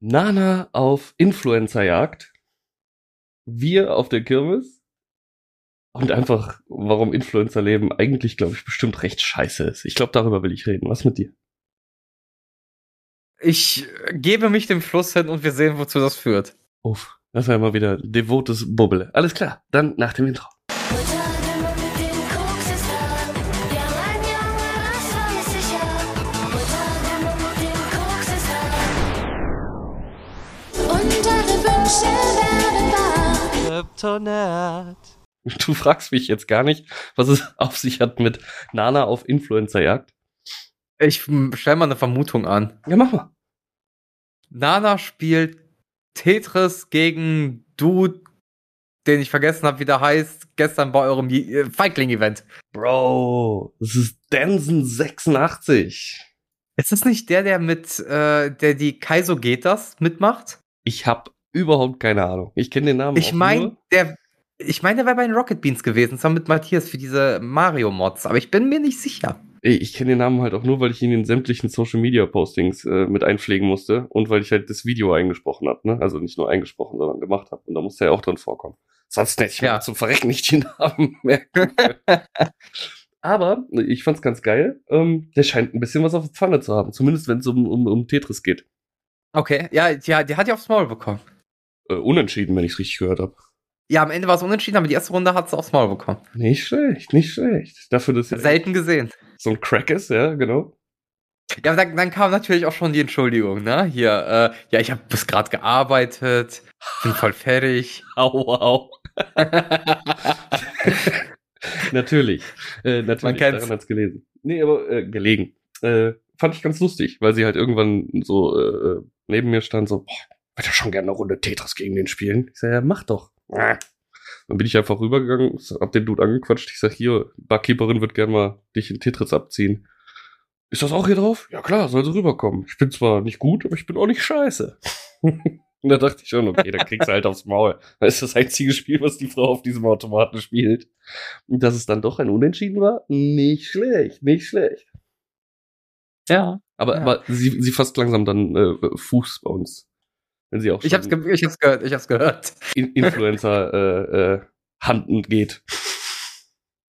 Nana auf Influencerjagd. Wir auf der Kirmes. Und einfach, warum Influencer-Leben eigentlich, glaube ich, bestimmt recht scheiße ist. Ich glaube, darüber will ich reden. Was mit dir? Ich gebe mich dem Fluss hin und wir sehen, wozu das führt. Uff, das war immer wieder devotes Bubble. Alles klar, dann nach dem Intro. Kryptonat. Du fragst mich jetzt gar nicht, was es auf sich hat mit Nana auf Influencerjagd. Ich stell mal eine Vermutung an. Ja, mach mal. Nana spielt Tetris gegen Dude, den ich vergessen habe, wie der heißt, gestern bei eurem äh, Feigling-Event. Bro, das ist Denson 86. Ist das nicht der, der mit, äh, der die Kaiso geht das mitmacht? Ich hab überhaupt keine Ahnung. Ich kenne den Namen. Ich meine, der, ich meine, der war bei den Rocket Beans gewesen, zusammen mit Matthias für diese Mario-Mods, aber ich bin mir nicht sicher. Ich kenne den Namen halt auch nur, weil ich ihn in sämtlichen Social Media Postings äh, mit einpflegen musste und weil ich halt das Video eingesprochen habe, ne? Also nicht nur eingesprochen, sondern gemacht habe. Und da musste er auch drin vorkommen. Sonst hätte ich ja. zum Verrecken nicht den Namen merken Aber ich fand's ganz geil. Ähm, der scheint ein bisschen was auf der Pfanne zu haben. Zumindest wenn es um, um, um Tetris geht. Okay, ja, ja, der hat ja aufs Maul bekommen. Äh, unentschieden, wenn ich es richtig gehört habe. Ja, am Ende war es unentschieden, aber die erste Runde hat es aufs Maul bekommen. Nicht schlecht, nicht schlecht. Dafür, dass Selten gesehen. So ein Crack ist, ja, genau. Ja, dann, dann kam natürlich auch schon die Entschuldigung, ne? Hier, äh, ja, ich habe bis gerade gearbeitet, bin voll fertig. Au, au. natürlich. Äh, natürlich, Man kennt's. daran hat's gelesen. Nee, aber äh, gelegen. Äh, fand ich ganz lustig, weil sie halt irgendwann so äh, neben mir stand, so, boah, würde ja schon gerne eine Runde Tetris gegen den spielen. Ich sag, ja, mach doch. Dann bin ich einfach rübergegangen, hab den Dude angequatscht. Ich sag, hier, Barkeeperin wird gerne mal dich in Tetris abziehen. Ist das auch hier drauf? Ja klar, soll sie rüberkommen. Ich bin zwar nicht gut, aber ich bin auch nicht scheiße. Und da dachte ich schon, okay, dann kriegst du halt aufs Maul. Das ist das einzige Spiel, was die Frau auf diesem Automaten spielt. Und dass es dann doch ein Unentschieden war? Nicht schlecht, nicht schlecht. Ja. Aber, ja. aber sie, sie fasst langsam dann äh, Fuß bei uns wenn sie auch ich hab's, ich hab's gehört, ich hab's gehört. In Influencer äh, äh, handen geht.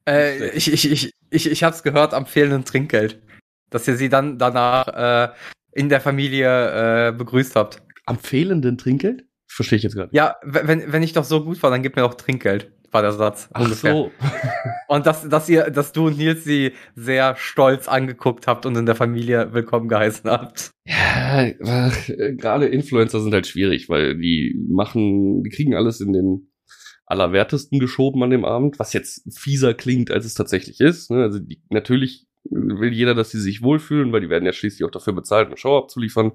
Äh, ich, ich, ich, ich, ich hab's gehört am fehlenden Trinkgeld. Dass ihr sie dann danach äh, in der Familie äh, begrüßt habt. Am fehlenden Trinkgeld? Verstehe ich jetzt gerade. Ja, wenn, wenn ich doch so gut war, dann gib mir doch Trinkgeld war der Satz. Ach ungefähr. so. und dass, dass ihr, dass du und Nils sie sehr stolz angeguckt habt und in der Familie willkommen geheißen habt. Ja, gerade Influencer sind halt schwierig, weil die machen, die kriegen alles in den Allerwertesten geschoben an dem Abend, was jetzt fieser klingt, als es tatsächlich ist. Ne? Also die, natürlich will jeder, dass sie sich wohlfühlen, weil die werden ja schließlich auch dafür bezahlt, eine Show abzuliefern.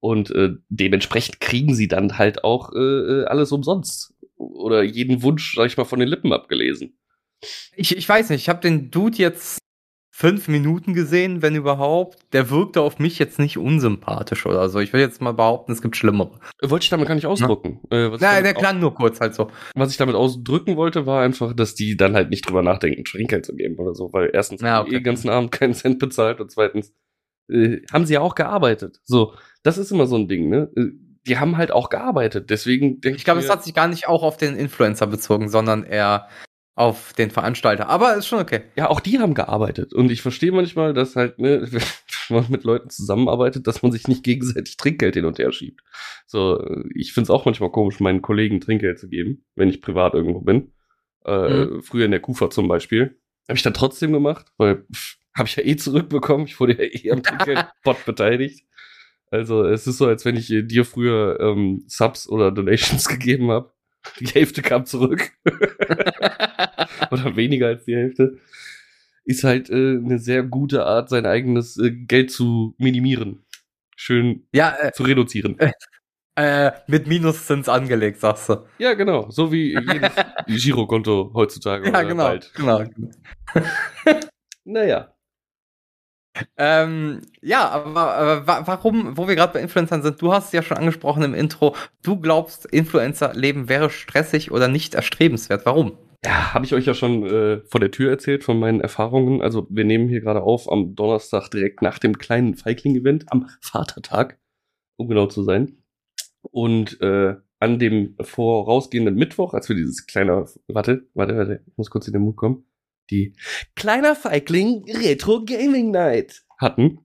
Und äh, dementsprechend kriegen sie dann halt auch äh, äh alles umsonst oder jeden Wunsch, sag ich mal, von den Lippen abgelesen. Ich, ich weiß nicht, ich habe den Dude jetzt fünf Minuten gesehen, wenn überhaupt. Der wirkte auf mich jetzt nicht unsympathisch oder so. Ich will jetzt mal behaupten, es gibt Schlimmere. Wollte ich damit gar nicht ausdrücken. Äh, Nein, der klang nur kurz halt so. Was ich damit ausdrücken wollte, war einfach, dass die dann halt nicht drüber nachdenken, Trinkgeld zu geben oder so, weil erstens ja, okay. den ganzen Abend keinen Cent bezahlt und zweitens äh, haben sie ja auch gearbeitet. So, das ist immer so ein Ding, ne? Die haben halt auch gearbeitet. Deswegen denke ich. Ich glaube, es hat sich gar nicht auch auf den Influencer bezogen, sondern eher auf den Veranstalter. Aber ist schon okay. Ja, auch die haben gearbeitet. Und ich verstehe manchmal, dass halt, ne, wenn man mit Leuten zusammenarbeitet, dass man sich nicht gegenseitig Trinkgeld hin und her schiebt. So, ich finde es auch manchmal komisch, meinen Kollegen Trinkgeld zu geben, wenn ich privat irgendwo bin. Äh, mhm. Früher in der Kufa zum Beispiel. Habe ich dann trotzdem gemacht, weil habe ich ja eh zurückbekommen. Ich wurde ja eh am Trinkgeldbot beteiligt. Also es ist so, als wenn ich dir früher ähm, Subs oder Donations gegeben habe. Die Hälfte kam zurück. oder weniger als die Hälfte. Ist halt äh, eine sehr gute Art, sein eigenes äh, Geld zu minimieren. Schön ja, äh, zu reduzieren. Äh, äh, mit Minuszins angelegt, sagst du. Ja, genau. So wie jedes Girokonto heutzutage. Ja, genau. Bald. genau. naja. Ähm, ja, aber, aber warum, wo wir gerade bei Influencern sind, du hast es ja schon angesprochen im Intro, du glaubst, Influencer-Leben wäre stressig oder nicht erstrebenswert. Warum? Ja, habe ich euch ja schon äh, vor der Tür erzählt von meinen Erfahrungen. Also wir nehmen hier gerade auf am Donnerstag direkt nach dem kleinen Feigling-Event, am Vatertag, um genau zu sein. Und äh, an dem vorausgehenden Mittwoch, als wir dieses kleine, warte, warte, warte, ich muss kurz in den Mut kommen, die Kleiner Feigling Retro Gaming Night hatten.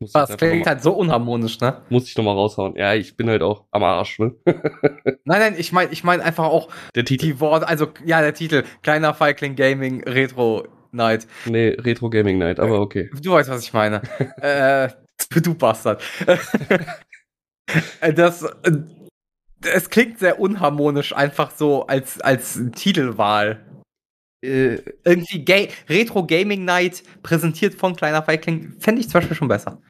Muss das klingt halt so unharmonisch, ne? Muss ich nochmal raushauen. Ja, ich bin halt auch am Arsch, ne? nein, nein, ich meine ich mein einfach auch der Titel. die Worte, also ja, der Titel, Kleiner Feigling Gaming Retro Night. Nee, Retro Gaming Night, aber okay. Du weißt, was ich meine. äh, du Bastard. Äh, das, äh, es klingt sehr unharmonisch, einfach so als, als Titelwahl. Äh, irgendwie Ga Retro Gaming Night präsentiert von Kleiner Feigling, fände ich zum Beispiel schon besser.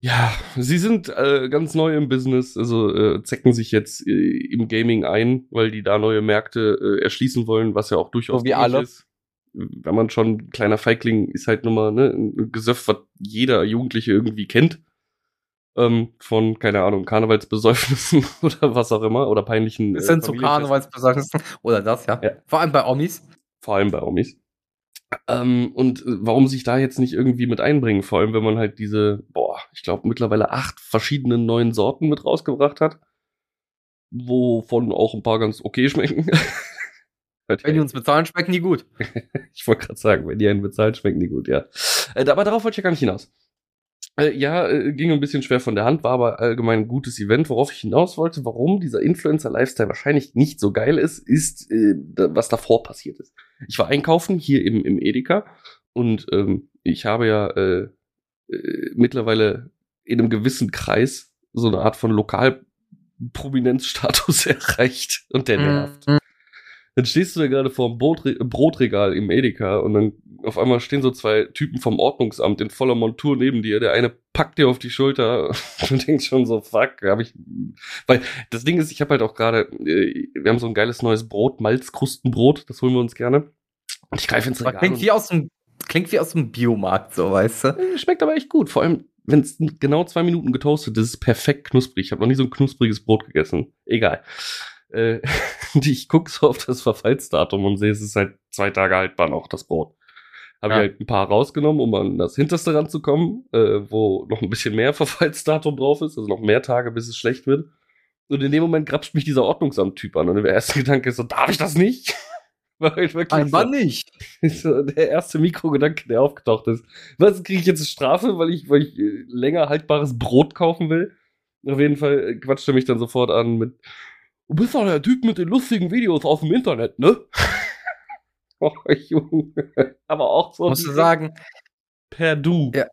Ja, sie sind äh, ganz neu im Business, also äh, zecken sich jetzt äh, im Gaming ein, weil die da neue Märkte äh, erschließen wollen, was ja auch durchaus so wie alle. ist. Wenn man schon kleiner Feigling ist halt nun mal ne, ein Gesöff, was jeder Jugendliche irgendwie kennt ähm, von, keine Ahnung, Karnevalsbesäufnissen oder was auch immer, oder peinlichen. Bis hin äh, zu Karnevalsbesäufnissen oder das, ja. ja. Vor allem bei Omis. Vor allem bei Omis. Ähm, und äh, warum sich da jetzt nicht irgendwie mit einbringen? Vor allem, wenn man halt diese, boah, ich glaube mittlerweile acht verschiedene neuen Sorten mit rausgebracht hat, wovon auch ein paar ganz okay schmecken. wenn die uns bezahlen, schmecken die gut. ich wollte gerade sagen, wenn die einen bezahlen, schmecken die gut, ja. Äh, aber darauf wollte ich ja gar nicht hinaus. Äh, ja, äh, ging ein bisschen schwer von der Hand, war aber allgemein ein gutes Event. Worauf ich hinaus wollte, warum dieser Influencer-Lifestyle wahrscheinlich nicht so geil ist, ist, äh, was davor passiert ist. Ich war einkaufen hier im, im Edeka und ähm, ich habe ja äh, äh, mittlerweile in einem gewissen Kreis so eine Art von Lokalprominenzstatus erreicht und der nervt. Mhm dann stehst du da gerade vor dem Brotre Brotregal im Edeka und dann auf einmal stehen so zwei Typen vom Ordnungsamt in voller Montur neben dir. Der eine packt dir auf die Schulter und du denkst schon so, fuck, habe ich. Weil das Ding ist, ich habe halt auch gerade, äh, wir haben so ein geiles neues Brot, Malzkrustenbrot, das holen wir uns gerne. Und ich greife ins Regal. Klingt wie aus dem, klingt wie aus dem Biomarkt, so weißt du. Äh, schmeckt aber echt gut. Vor allem, wenn es genau zwei Minuten getoastet ist, ist perfekt knusprig. Ich habe noch nie so ein knuspriges Brot gegessen. Egal. Äh, ich gucke so auf das Verfallsdatum und sehe, es ist halt zwei Tage haltbar noch, das Brot. Habe ja. ich halt ein paar rausgenommen, um an das hinterste ranzukommen, äh, wo noch ein bisschen mehr Verfallsdatum drauf ist, also noch mehr Tage, bis es schlecht wird. Und in dem Moment grapscht mich dieser Ordnungsamt-Typ an. Und der erste Gedanke ist so, darf ich das nicht? Weil halt wirklich Einmal so, nicht. So der erste Mikrogedanke, der aufgetaucht ist. Was, kriege ich jetzt eine Strafe, weil ich, weil ich äh, länger haltbares Brot kaufen will? Auf jeden Fall äh, quatscht er mich dann sofort an mit, Du bist doch der Typ mit den lustigen Videos aus dem Internet, ne? oh, Junge. Aber auch so. Musst du sagen. Per Du. Ja.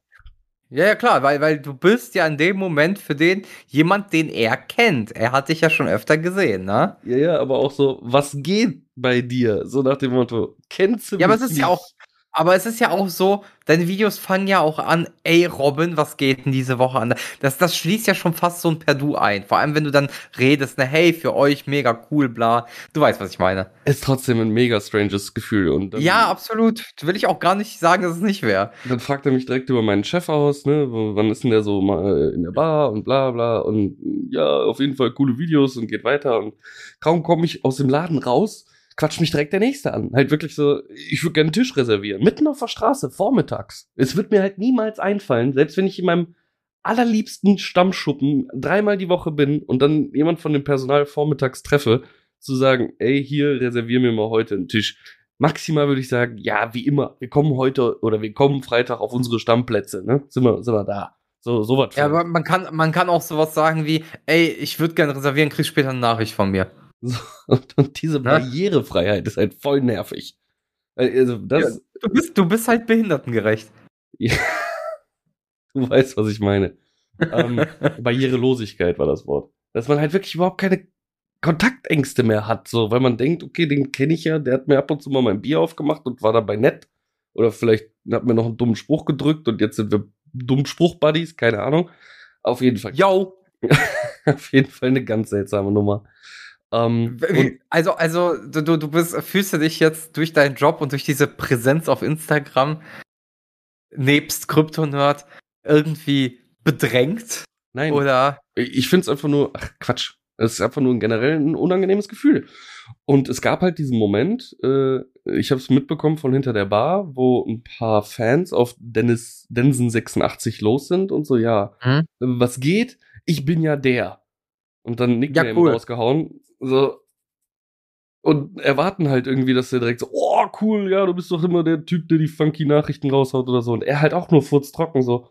Ja, ja, klar, weil, weil du bist ja in dem Moment für den jemand, den er kennt. Er hat dich ja schon öfter gesehen, ne? Ja, ja, aber auch so, was geht bei dir? So nach dem Motto, kennst du mich? Ja, aber es ist nicht? ja auch, aber es ist ja auch so, deine Videos fangen ja auch an, ey Robin, was geht denn diese Woche an? Das, das schließt ja schon fast so ein Perdu ein. Vor allem, wenn du dann redest, ne, hey, für euch mega cool, bla. Du weißt, was ich meine. Ist trotzdem ein mega stranges Gefühl. Und dann, ja, absolut. Will ich auch gar nicht sagen, dass es nicht wäre. Dann fragt er mich direkt über meinen Chef aus, ne, wann ist denn der so mal in der Bar und bla bla. Und ja, auf jeden Fall coole Videos und geht weiter. Und kaum komme ich aus dem Laden raus quatscht mich direkt der Nächste an. Halt wirklich so, ich würde gerne einen Tisch reservieren. Mitten auf der Straße, vormittags. Es wird mir halt niemals einfallen, selbst wenn ich in meinem allerliebsten Stammschuppen dreimal die Woche bin und dann jemand von dem Personal vormittags treffe, zu sagen, ey, hier reservier mir mal heute einen Tisch. Maximal würde ich sagen, ja, wie immer, wir kommen heute oder wir kommen Freitag auf unsre Stammplätze, ne? Sind wir, sind wir da. So, sowas. Ja, aber man kann, man kann auch sowas sagen wie, ey, ich würde gerne reservieren, kriegst später eine Nachricht von mir. So, und diese Barrierefreiheit ist halt voll nervig. Also das, ja, du, bist, du bist halt behindertengerecht. Ja, du weißt, was ich meine. ähm, Barrierelosigkeit war das Wort. Dass man halt wirklich überhaupt keine Kontaktängste mehr hat, so, weil man denkt, okay, den kenne ich ja, der hat mir ab und zu mal mein Bier aufgemacht und war dabei nett. Oder vielleicht hat mir noch einen dummen Spruch gedrückt und jetzt sind wir dummen Spruch-Buddies, keine Ahnung. Auf jeden Fall. Yo! Auf jeden Fall eine ganz seltsame Nummer. Ähm, also, also du, du bist, fühlst du dich jetzt durch deinen Job und durch diese Präsenz auf Instagram nebst Kryptonerd irgendwie bedrängt? Nein. Oder? Ich finde es einfach nur, ach Quatsch. Es ist einfach nur ein generell ein unangenehmes Gefühl. Und es gab halt diesen Moment, äh, ich habe es mitbekommen von hinter der Bar, wo ein paar Fans auf Dennis Densen 86 los sind und so, ja, hm? was geht? Ich bin ja der. und dann Nickname ja, cool. rausgehauen. So. Und erwarten halt irgendwie, dass der direkt so, oh, cool, ja, du bist doch immer der Typ, der die funky Nachrichten raushaut oder so. Und er halt auch nur furztrocken so,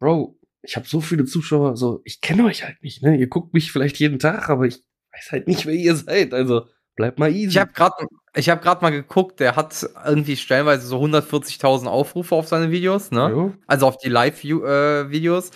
Bro, ich habe so viele Zuschauer, so, ich kenne euch halt nicht, ne? Ihr guckt mich vielleicht jeden Tag, aber ich weiß halt nicht, wer ihr seid. Also, bleibt mal easy. Ich habe gerade ich habe gerade mal geguckt, der hat irgendwie stellenweise so 140.000 Aufrufe auf seine Videos, ne? Ja. Also auf die Live-Videos.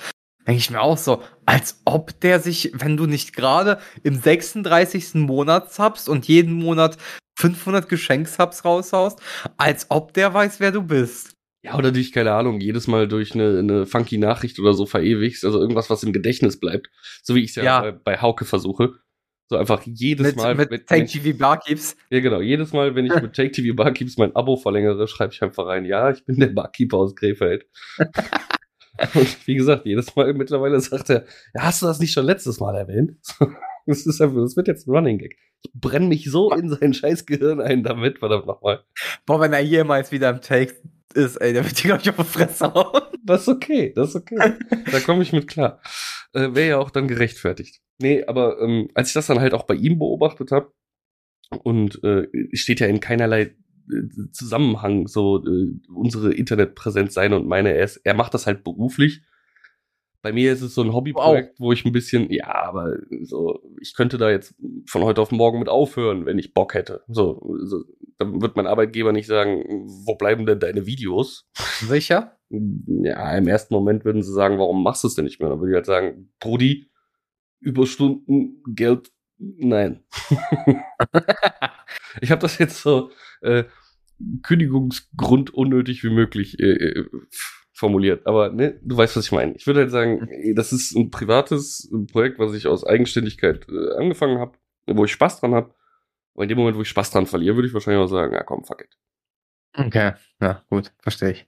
Denke ich mir auch so, als ob der sich, wenn du nicht gerade im 36. Monat subst und jeden Monat 500 Geschenksubs raushaust, als ob der weiß, wer du bist. Ja, oder dich, keine Ahnung, jedes Mal durch eine, eine funky Nachricht oder so verewigst, also irgendwas, was im Gedächtnis bleibt. So wie ich es ja, ja. Bei, bei Hauke versuche. So einfach jedes mit, Mal. Mit wenn, Take TV Barkeeps. Ja, genau. Jedes Mal, wenn ich mit Take TV Barkeeps mein Abo verlängere, schreibe ich einfach rein, ja, ich bin der Barkeeper aus Krefeld. Und wie gesagt, jedes Mal mittlerweile sagt er, ja, hast du das nicht schon letztes Mal erwähnt? Das, ist einfach, das wird jetzt ein Running Gag. Ich brenne mich so in sein scheiß Gehirn ein damit, verdammt nochmal. Boah, wenn er jemals wieder im Take ist, ey, der wird dir, glaube ich, auf die Fresse hauen. Das ist okay, das ist okay. da komme ich mit klar. Äh, Wäre ja auch dann gerechtfertigt. Nee, aber ähm, als ich das dann halt auch bei ihm beobachtet habe, und äh, steht ja in keinerlei Zusammenhang so äh, unsere Internetpräsenz sein und meine, er, ist, er macht das halt beruflich. Bei mir ist es so ein Hobbyprojekt, wow. wo ich ein bisschen, ja, aber so, ich könnte da jetzt von heute auf morgen mit aufhören, wenn ich Bock hätte. So, so dann wird mein Arbeitgeber nicht sagen, wo bleiben denn deine Videos? Sicher? Ja, im ersten Moment würden sie sagen, warum machst du es denn nicht mehr? Dann würde ich halt sagen, Brudi, Überstunden, Geld, nein. ich habe das jetzt so äh, Kündigungsgrund unnötig wie möglich äh, äh, formuliert. Aber ne, du weißt, was ich meine. Ich würde halt sagen, das ist ein privates Projekt, was ich aus Eigenständigkeit äh, angefangen habe, wo ich Spaß dran habe. Aber in dem Moment, wo ich Spaß dran verliere, würde ich wahrscheinlich auch sagen, ja komm, fuck it. Okay, ja, gut, verstehe ich.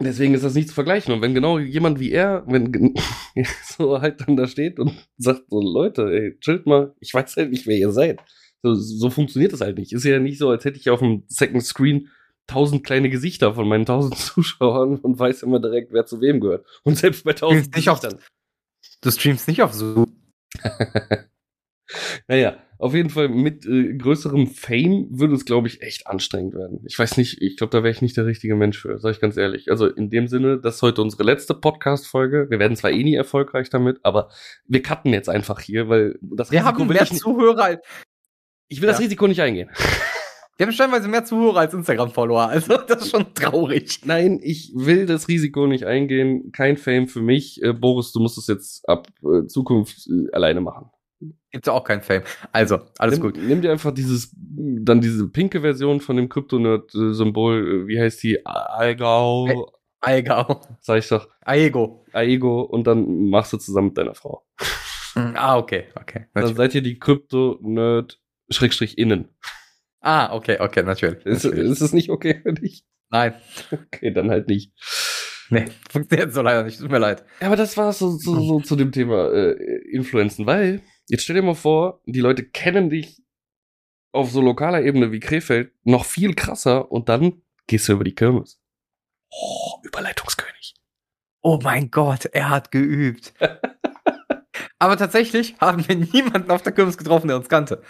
Deswegen ist das nicht zu vergleichen. Und wenn genau jemand wie er, wenn so halt dann da steht und sagt so, Leute, ey, chillt mal, ich weiß halt nicht, wer ihr seid. So, so funktioniert das halt nicht. Ist ja nicht so, als hätte ich auf dem Second Screen tausend kleine Gesichter von meinen tausend Zuschauern und weiß immer direkt, wer zu wem gehört. Und selbst bei tausend Gesichtern. du streamst nicht auf Zoom. naja, auf jeden Fall mit äh, größerem Fame würde es, glaube ich, echt anstrengend werden. Ich weiß nicht, ich glaube, da wäre ich nicht der richtige Mensch für, sage ich ganz ehrlich. Also in dem Sinne, das ist heute unsere letzte Podcast-Folge. Wir werden zwar eh nie erfolgreich damit, aber wir cutten jetzt einfach hier, weil das wir Risiko haben mehr Zuhörer. Ich will ja. das Risiko nicht eingehen. Wir haben stellenweise mehr Zuhörer als Instagram-Follower, also das ist schon traurig. Nein, ich will das Risiko nicht eingehen. Kein Fame für mich. Äh, Boris, du musst es jetzt ab äh, Zukunft äh, alleine machen. Gibt's auch kein Fame. Also, alles nimm, gut. Nimm dir einfach dieses, dann diese pinke Version von dem Kryptonerd-Symbol, äh, wie heißt die? Aigao. Aigao. Sag ich doch. Aego. Aego und dann machst du zusammen mit deiner Frau. Hm, ah, okay, okay. Dann seid ihr die Krypto-Nerd-Innen. Ah, okay, okay, natürlich. Ist, natürlich. ist es nicht okay für dich? Nein. Okay, dann halt nicht. Nee, funktioniert so leider nicht. Tut mir leid. Ja, aber das war so, so, so zu dem Thema äh, Influenzen, weil jetzt stell dir mal vor, die Leute kennen dich auf so lokaler Ebene wie Krefeld noch viel krasser und dann gehst du über die Kirmes. Oh, Überleitungskönig. Oh mein Gott, er hat geübt. aber tatsächlich haben wir niemanden auf der Kirmes getroffen, der uns kannte.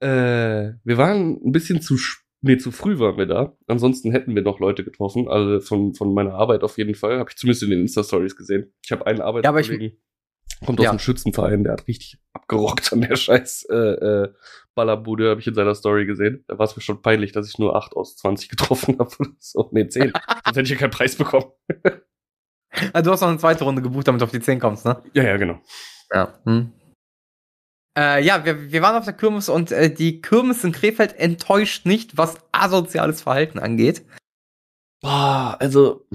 Äh, wir waren ein bisschen zu nee, zu früh waren wir da. Ansonsten hätten wir noch Leute getroffen, also von, von meiner Arbeit auf jeden Fall. Habe ich zumindest in den Insta-Stories gesehen. Ich habe einen Arbeitskollegen, ja, kommt aus ja. einem Schützenverein, der hat richtig abgerockt an der scheiß äh, äh, Ballerbude, habe ich in seiner Story gesehen. Da war es mir schon peinlich, dass ich nur 8 aus 20 getroffen habe. so, nee, 10. Sonst hätte ich ja keinen Preis bekommen. also, du hast noch eine zweite Runde gebucht, damit du auf die 10 kommst, ne? Ja, ja, genau. Ja. Hm. Äh, ja, wir, wir waren auf der Kirmes und äh, die Kirmes in Krefeld enttäuscht nicht, was asoziales Verhalten angeht. Boah, also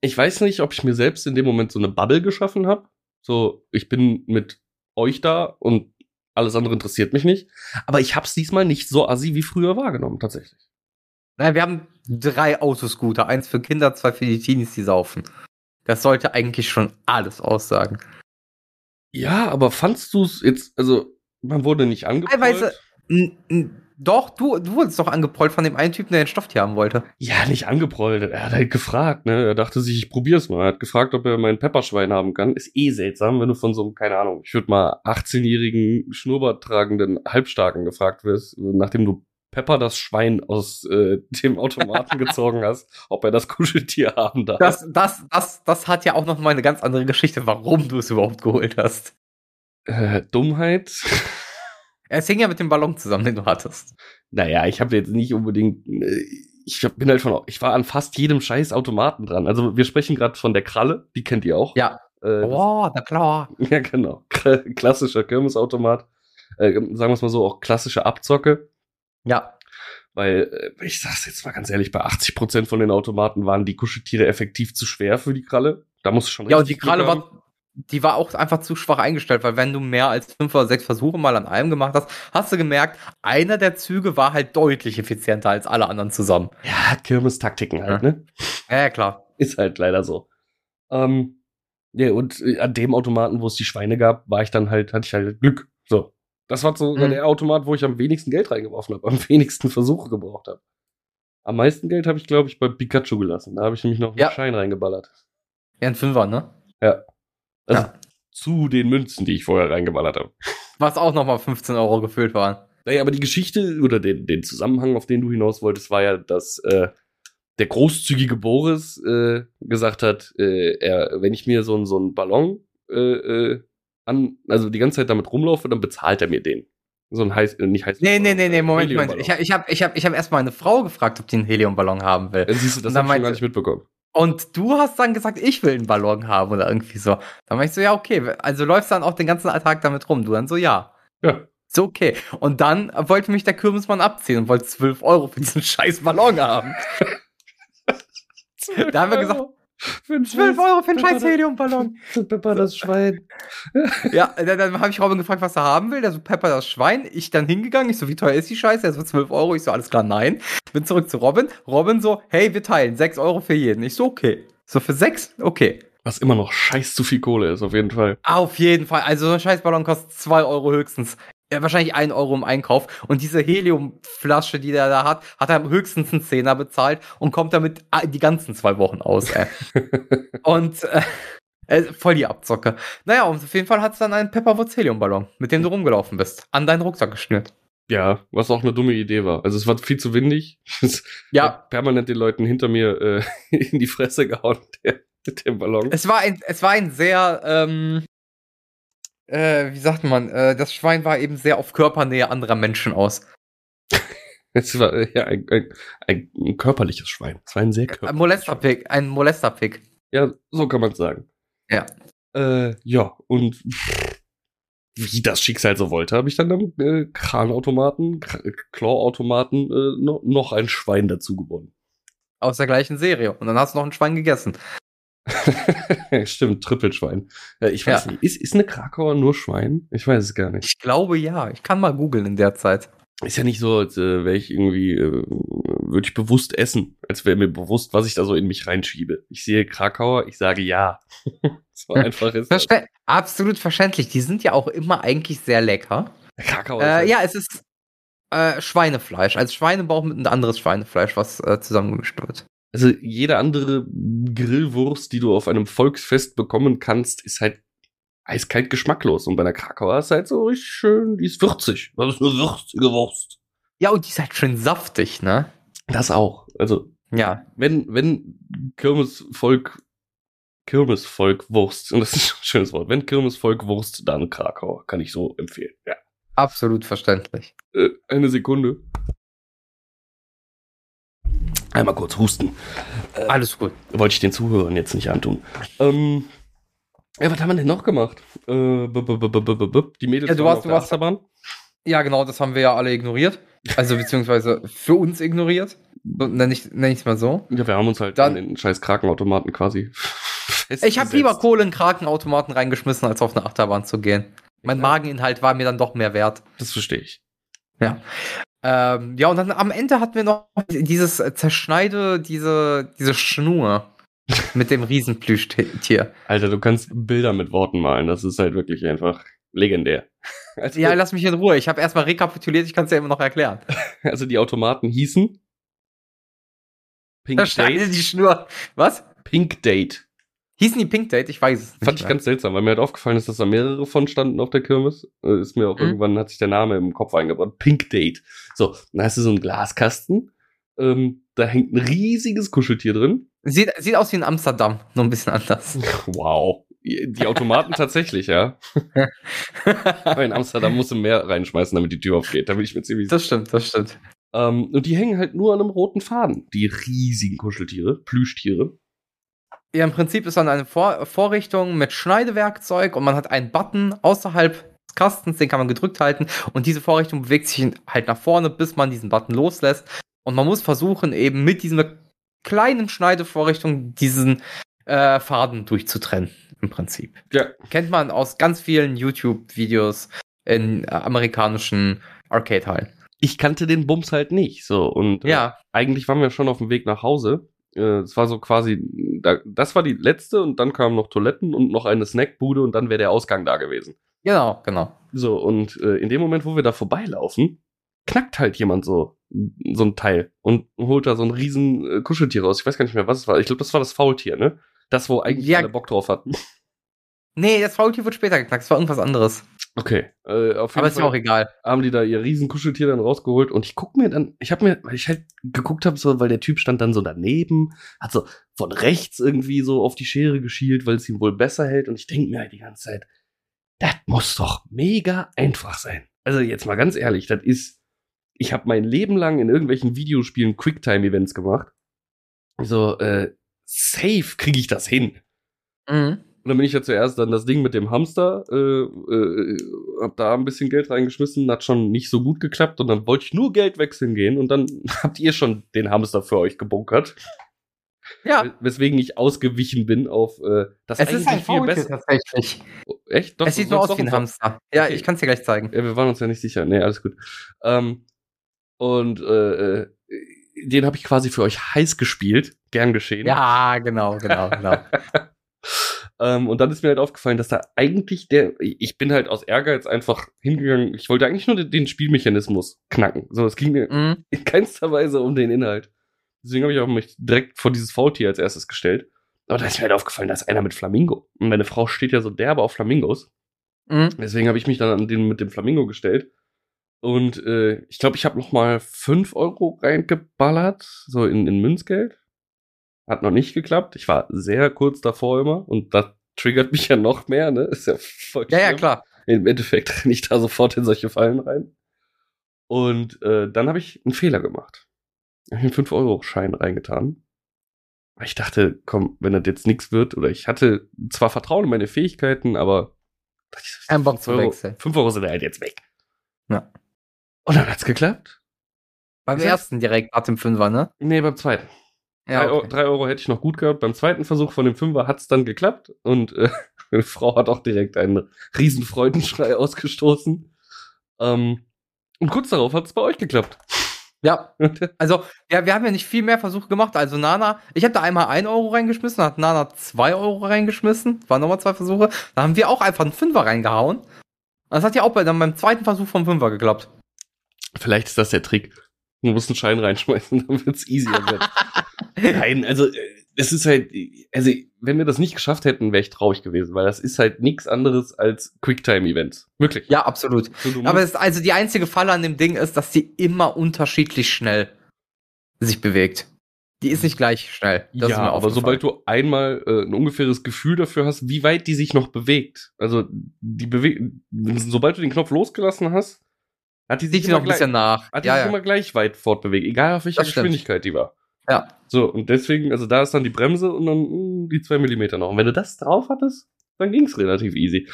ich weiß nicht, ob ich mir selbst in dem Moment so eine Bubble geschaffen habe. So, ich bin mit euch da und alles andere interessiert mich nicht. Aber ich hab's diesmal nicht so assi wie früher wahrgenommen, tatsächlich. Naja, wir haben drei Autoscooter. Eins für Kinder, zwei für die Teenies, die saufen. Das sollte eigentlich schon alles aussagen. Ja, aber fandst du es jetzt, also man wurde nicht angepasst? Teilweise, Doch, du, du wurdest doch angeprollt von dem einen Typen, der den Stofftier haben wollte. Ja, nicht angeprollt. Er hat halt gefragt, ne? Er dachte sich, ich probier's mal. Er hat gefragt, ob er mein Pepperschwein haben kann. Ist eh seltsam, wenn du von so einem, keine Ahnung, ich würde mal 18-jährigen Schnurrbart tragenden Halbstarken gefragt wirst, nachdem du Pepper das Schwein aus äh, dem Automaten gezogen hast, ob er das Kuscheltier haben darf. Das, das, das, das hat ja auch noch mal eine ganz andere Geschichte, warum du es überhaupt geholt hast. Äh, Dummheit. Es hing ja mit dem Ballon zusammen, den du hattest. Naja, ich habe jetzt nicht unbedingt. Äh, ich bin halt von. Ich war an fast jedem scheiß Automaten dran. Also wir sprechen gerade von der Kralle, die kennt ihr auch. Ja. Äh, oh, der klar. Ja, genau. Klassischer Kirmesautomat. Äh, sagen wir es mal so, auch klassische Abzocke. Ja. Weil, äh, ich sag's jetzt mal ganz ehrlich, bei 80% von den Automaten waren die Kuscheltiere effektiv zu schwer für die Kralle. Da musst du schon Ja, und die Kralle war, die war auch einfach zu schwach eingestellt, weil wenn du mehr als fünf oder sechs Versuche mal an einem gemacht hast, hast du gemerkt, einer der Züge war halt deutlich effizienter als alle anderen zusammen. Ja, Kirmes-Taktiken halt, ne? Ja, klar. Ist halt leider so. Ähm, ja, und äh, an dem Automaten, wo es die Schweine gab, war ich dann halt, hatte ich halt Glück. So. Das war so mhm. der Automat, wo ich am wenigsten Geld reingeworfen habe, am wenigsten Versuche gebraucht habe. Am meisten Geld habe ich, glaube ich, bei Pikachu gelassen. Da habe ich nämlich noch einen ja. Schein reingeballert. Ja, ein Fünfer, ne? Ja. Also ja. Zu den Münzen, die ich vorher reingeballert habe. Was auch nochmal 15 Euro gefüllt waren. Naja, aber die Geschichte oder den, den Zusammenhang, auf den du hinaus wolltest, war ja, dass äh, der großzügige Boris äh, gesagt hat, äh, er, wenn ich mir so, so einen Ballon äh, äh, an, also die ganze Zeit damit rumlaufe, dann bezahlt er mir den. So ein heiß, äh, nicht heiß. Nee, nee, nee, nee, Moment, Moment. Ich, ich habe ich hab, ich hab erstmal eine Frau gefragt, ob die einen Heliumballon haben will. Dann siehst du, das hab ich schon gar nicht mitbekommen. Und du hast dann gesagt, ich will einen Ballon haben oder irgendwie so. Dann war ich so, ja, okay. Also läufst dann auch den ganzen Tag damit rum. Du dann so, ja. Ja. So, okay. Und dann wollte mich der Kürbismann abziehen und wollte 12 Euro für diesen scheiß Ballon haben. da haben wir gesagt, für 12 Euro für einen scheiß Heliumballon. Pepper das Schwein. ja, dann, dann habe ich Robin gefragt, was er haben will. Der so, Pepper das Schwein. Ich dann hingegangen. Ich so, wie teuer ist die Scheiße? Er so, 12 Euro. Ich so, alles klar, nein. Bin zurück zu Robin. Robin so, hey, wir teilen 6 Euro für jeden. Ich so, okay. So, für 6? Okay. Was immer noch scheiß zu viel Kohle ist, auf jeden Fall. Auf jeden Fall. Also so ein Scheißballon kostet 2 Euro höchstens ja, wahrscheinlich ein Euro im Einkauf. Und diese Heliumflasche, die der da hat, hat er höchstens einen Zehner bezahlt und kommt damit die ganzen zwei Wochen aus. Ey. und äh, äh, voll die Abzocke. Naja, und auf jeden Fall hat es dann einen Pepperwoods Heliumballon, mit dem du rumgelaufen bist, an deinen Rucksack geschnürt. Ja, was auch eine dumme Idee war. Also es war viel zu windig. ja. Permanent den Leuten hinter mir äh, in die Fresse gehauen, der, dem Ballon. Es war ein, es war ein sehr, ähm, äh, wie sagt man, äh, das Schwein war eben sehr auf Körpernähe anderer Menschen aus. Es war äh, ja ein, ein, ein, körperliches Schwein. Es war ein sehr körperliches Ein Molesterpick, ein Molesterpick. Ja, so kann man sagen. Ja. Äh, ja, und wie das Schicksal so wollte, habe ich dann am äh, Kranautomaten, Claw-Automaten äh, noch, noch ein Schwein dazu gewonnen. Aus der gleichen Serie. Und dann hast du noch ein Schwein gegessen. Stimmt, Trippelschwein. Ja, ich weiß ja. nicht, ist, ist eine Krakauer nur Schwein? Ich weiß es gar nicht. Ich glaube ja. Ich kann mal googeln in der Zeit. Ist ja nicht so, als äh, wäre ich irgendwie, äh, würde ich bewusst essen, als wäre mir bewusst, was ich da so in mich reinschiebe. Ich sehe Krakauer, ich sage ja. so einfach ist Verste das. Absolut verständlich. Die sind ja auch immer eigentlich sehr lecker. Krakauer. Äh, ja, es ist äh, Schweinefleisch. Als Schweinebauch mit ein anderes Schweinefleisch, was äh, zusammengemischt wird. Also jede andere Grillwurst, die du auf einem Volksfest bekommen kannst, ist halt eiskalt geschmacklos. Und bei einer Krakauer ist halt so richtig schön, die ist würzig. Das ist eine würzige Wurst. Ja, und die ist halt schön saftig, ne? Das auch. Also, ja. Wenn, wenn Kirmesvolk, Kirmesvolk Wurst, und das ist ein schönes Wort, wenn Kirmesvolk Wurst, dann Krakauer, kann ich so empfehlen, ja. Absolut verständlich. Äh, eine Sekunde. Einmal kurz husten. Äh, Alles gut. Wollte ich den Zuhörern jetzt nicht antun. Ähm, ja, was haben wir denn noch gemacht? Äh, die Mädels ja, du warst, auf der Achterbahn? Ja, genau, das haben wir ja alle ignoriert. Also beziehungsweise für uns ignoriert. Nenne ich es mal so. Ja, wir haben uns halt Dann, in den scheiß Krakenautomaten quasi Ich habe lieber Kohle in Krakenautomaten reingeschmissen, als auf eine Achterbahn zu gehen. Mein ja. Mageninhalt war mir dann doch mehr wert. Das verstehe ich. Ja. Ähm, ja, und dann am Ende hatten wir noch dieses äh, Zerschneide, diese, diese Schnur mit dem Riesenplüschtier. Alter, du kannst Bilder mit Worten malen. Das ist halt wirklich einfach. legendär. Also, ja, lass mich in Ruhe. Ich habe erstmal rekapituliert, ich kann es ja immer noch erklären. Also die Automaten hießen Pink da Date. die Schnur. Was? Pink Date. Hießen die Pink Date? Ich weiß es nicht. Fand ich ganz seltsam, weil mir halt aufgefallen ist, dass da mehrere von standen auf der Kirmes. Äh, ist mir auch mhm. irgendwann, hat sich der Name im Kopf eingebaut. Pink Date. So, dann hast du so einen Glaskasten. Ähm, da hängt ein riesiges Kuscheltier drin. Sieht, sieht aus wie in Amsterdam, nur ein bisschen anders. Wow. Die Automaten tatsächlich, ja. Weil in Amsterdam musst du mehr reinschmeißen, damit die Tür aufgeht. Da bin ich mir ziemlich Das stimmt, das stimmt. Ähm, und die hängen halt nur an einem roten Faden. Die riesigen Kuscheltiere, Plüschtiere. Ja, im Prinzip ist dann eine Vor Vorrichtung mit Schneidewerkzeug und man hat einen Button außerhalb des Kastens, den kann man gedrückt halten und diese Vorrichtung bewegt sich halt nach vorne, bis man diesen Button loslässt. Und man muss versuchen, eben mit dieser kleinen Schneidevorrichtung diesen äh, Faden durchzutrennen, im Prinzip. Ja. Kennt man aus ganz vielen YouTube-Videos in äh, amerikanischen Arcade-Hallen. Ich kannte den Bums halt nicht, so. Und äh, ja. eigentlich waren wir schon auf dem Weg nach Hause es war so quasi, da, das war die letzte und dann kamen noch Toiletten und noch eine Snackbude und dann wäre der Ausgang da gewesen. Genau, genau. So, und äh, in dem Moment, wo wir da vorbeilaufen, knackt halt jemand so, so ein Teil und holt da so ein riesen äh, Kuscheltier raus. Ich weiß gar nicht mehr, was es war. Ich glaube, das war das Faultier, ne? Das, wo eigentlich ja. alle Bock drauf hatten. Nee, das Faultier wird später geknackt. Das war irgendwas anderes. Okay. Äh, auf jeden Aber ist ja auch egal. Haben die da ihr Riesenkuscheltier dann rausgeholt und ich guck mir dann, ich habe mir, weil ich halt geguckt habe, so, weil der Typ stand dann so daneben, hat so von rechts irgendwie so auf die Schere geschielt, weil es ihm wohl besser hält und ich denk mir halt die ganze Zeit, das muss doch mega einfach sein. Also jetzt mal ganz ehrlich, das ist, ich habe mein Leben lang in irgendwelchen Videospielen Quicktime-Events gemacht. So, äh, safe kriege ich das hin. Mhm. Und dann bin ich ja zuerst dann das Ding mit dem Hamster, äh, äh, hab da ein bisschen Geld reingeschmissen, hat schon nicht so gut geklappt und dann wollte ich nur Geld wechseln gehen und dann habt ihr schon den Hamster für euch gebunkert. Ja. Weswegen ich ausgewichen bin auf äh, das es ist ein viel besser. tatsächlich. Oh, echt? Doch, es sieht nur aus wie ein Hamster. Ja, okay. ich kann es dir gleich zeigen. Ja, wir waren uns ja nicht sicher. Nee, alles gut. Ähm, und äh, äh den habe ich quasi für euch heiß gespielt. Gern geschehen. Ja, genau, genau, genau. Ähm, und dann ist mir halt aufgefallen, dass da eigentlich der, ich bin halt aus Ehrgeiz einfach hingegangen, ich wollte eigentlich nur den, den Spielmechanismus knacken. So, es ging mir mhm. in keinster Weise um den Inhalt. Deswegen habe ich auch mich direkt vor dieses Faultier als erstes gestellt. Aber da ist mir halt aufgefallen, da ist einer mit Flamingo. Und meine Frau steht ja so derbe auf Flamingos. Mhm. Deswegen habe ich mich dann an den mit dem Flamingo gestellt. Und äh, ich glaube, ich habe noch mal 5 Euro reingeballert, so in, in Münzgeld. Hat noch nicht geklappt. Ich war sehr kurz davor immer und das triggert mich ja noch mehr, ne? Ist ja voll Ja, ja, klar. Im Endeffekt renne ich da sofort in solche Fallen rein. Und äh, dann habe ich einen Fehler gemacht. Ich habe einen 5-Euro-Schein reingetan. Ich dachte, komm, wenn das jetzt nichts wird, oder ich hatte zwar Vertrauen in meine Fähigkeiten, aber ein Bock zu wechseln. 5 Euro sind halt jetzt weg. Ja. Und dann hat's geklappt. Beim ersten direkt nach dem Fünfer, ne? Nee, beim zweiten. Ja, drei, okay. drei, Euro hätte ich noch gut gehabt. Beim zweiten Versuch von dem Fünfer hat es dann geklappt und äh, meine Frau hat auch direkt einen riesen Freudenschrei ausgestoßen. Ähm, und kurz darauf hat es bei euch geklappt. Ja, also ja, wir haben ja nicht viel mehr Versuche gemacht. Also Nana, ich habe da einmal ein Euro reingeschmissen, hat Nana zwei Euro reingeschmissen, waren nochmal zwei Versuche. Da haben wir auch einfach einen Fünfer reingehauen. Und das hat ja auch bei, dann beim zweiten Versuch vom Fünfer geklappt. Vielleicht ist das der Trick. Du musst einen Schein reinschmeißen, dann wird's easier werden. Nein, also äh, es ist halt, also wenn wir das nicht geschafft hätten, wäre ich traurig gewesen, weil das ist halt nichts anderes als Quicktime-Events. Wirklich. Ja, absolut. So, Aber es, also die einzige Falle an dem Ding ist, dass die immer unterschiedlich schnell sich bewegt. Die ist nicht gleich schnell. Das ja, aber sobald du einmal äh, ein ungefähres Gefühl dafür hast, wie weit die sich noch bewegt, also die bewegt, sobald du den Knopf losgelassen hast, hat die sich noch ein bisschen nach. Hat die ja, sich ja. immer gleich weit fortbewegt, egal auf welcher Geschwindigkeit die war. Ja. So, und deswegen, also da ist dann die Bremse und dann mh, hm, die zwei Millimeter noch. Und wenn du das drauf hattest, dann ging's relativ easy.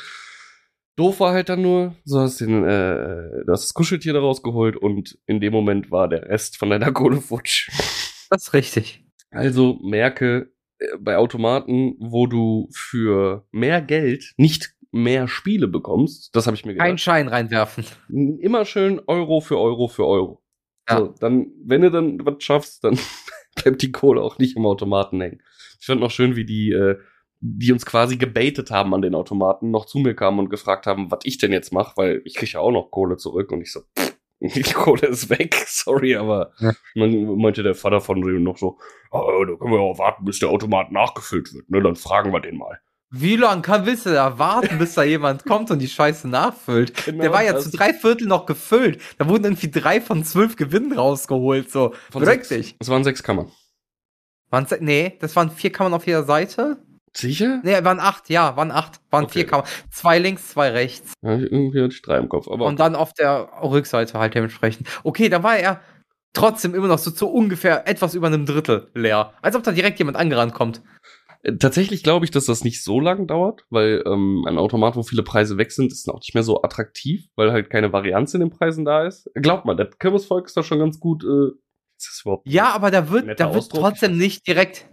Doof war halt dann nur, so hast den, äh, du hast das Kuscheltier da rausgeholt und in dem Moment war der Rest von deiner Kohle futsch. Das ist richtig. Also merke, äh, bei Automaten, wo du für mehr Geld nicht mehr Spiele bekommst, das habe ich mir gedacht. Ein Schein reinwerfen. Immer schön Euro für Euro für Euro. Ja. So, dann, wenn du dann was schaffst, dann bleibt die Kohle auch nicht im Automaten hängen. Ich fand noch schön, wie die, äh, die uns quasi gebaitet haben an den Automaten, noch zu mir kamen und gefragt haben, was ich denn jetzt mache, weil ich kriege ja auch noch Kohle zurück und ich so, pff, die Kohle ist weg, sorry, aber ja. meinte der Vater von dem noch so, oh, da können wir auch warten, bis der Automat nachgefüllt wird, ne, dann fragen wir den mal. Wie lange kann willst du da warten, bis da jemand kommt und die Scheiße nachfüllt? Genau, der war ja zu drei Viertel noch gefüllt. Da wurden irgendwie drei von zwölf Gewinnen rausgeholt, so. Von Wirklich. Es waren sechs Kammern. Waren's, nee, das waren vier Kammern auf jeder Seite. Sicher? Nee, waren acht, ja, waren acht. Waren okay. vier Kammern. Zwei links, zwei rechts. Ja, irgendwie hatte ich drei im Kopf. Aber und dann auf der Rückseite halt dementsprechend. Okay, da war er trotzdem immer noch so zu ungefähr etwas über einem Drittel leer. Als ob da direkt jemand angerannt kommt. Äh, tatsächlich glaube ich, dass das nicht so lang dauert, weil ähm, ein Automat, wo viele Preise weg sind, ist auch nicht mehr so attraktiv, weil halt keine Varianz in den Preisen da ist. Glaubt mal, der Kirmesvolk ist da schon ganz gut. Äh, ist das ja, aber da wird, da wird trotzdem nicht direkt,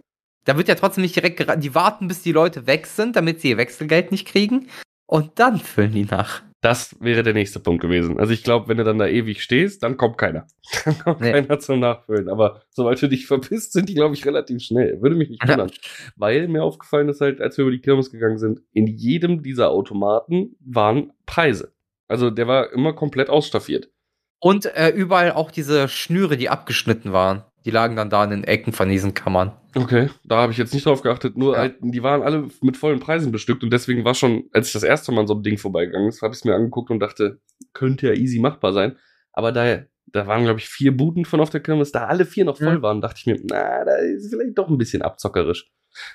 da wird ja trotzdem nicht direkt geraten. Die warten, bis die Leute weg sind, damit sie ihr Wechselgeld nicht kriegen. Und dann füllen die nach. Das wäre der nächste Punkt gewesen. Also ich glaube, wenn du dann da ewig stehst, dann kommt keiner. Dann kommt nee. keiner zum Nachfüllen. Aber sobald du dich verpisst, sind die, glaube ich, relativ schnell. Würde mich nicht wundern. Weil mir aufgefallen ist halt, als wir über die Kirmes gegangen sind, in jedem dieser Automaten waren Preise. Also der war immer komplett ausstaffiert. Und äh, überall auch diese Schnüre, die abgeschnitten waren. Die lagen dann da in den Ecken von diesen Kammern. Okay, da habe ich jetzt nicht drauf geachtet. Nur ja. halt, die waren alle mit vollen Preisen bestückt und deswegen war schon, als ich das erste Mal an so einem Ding vorbeigegangen ist, habe ich es mir angeguckt und dachte, könnte ja easy machbar sein. Aber da, da waren, glaube ich, vier Buden von auf der Kirmes, da alle vier noch voll mhm. waren, dachte ich mir, na, da ist vielleicht doch ein bisschen abzockerisch.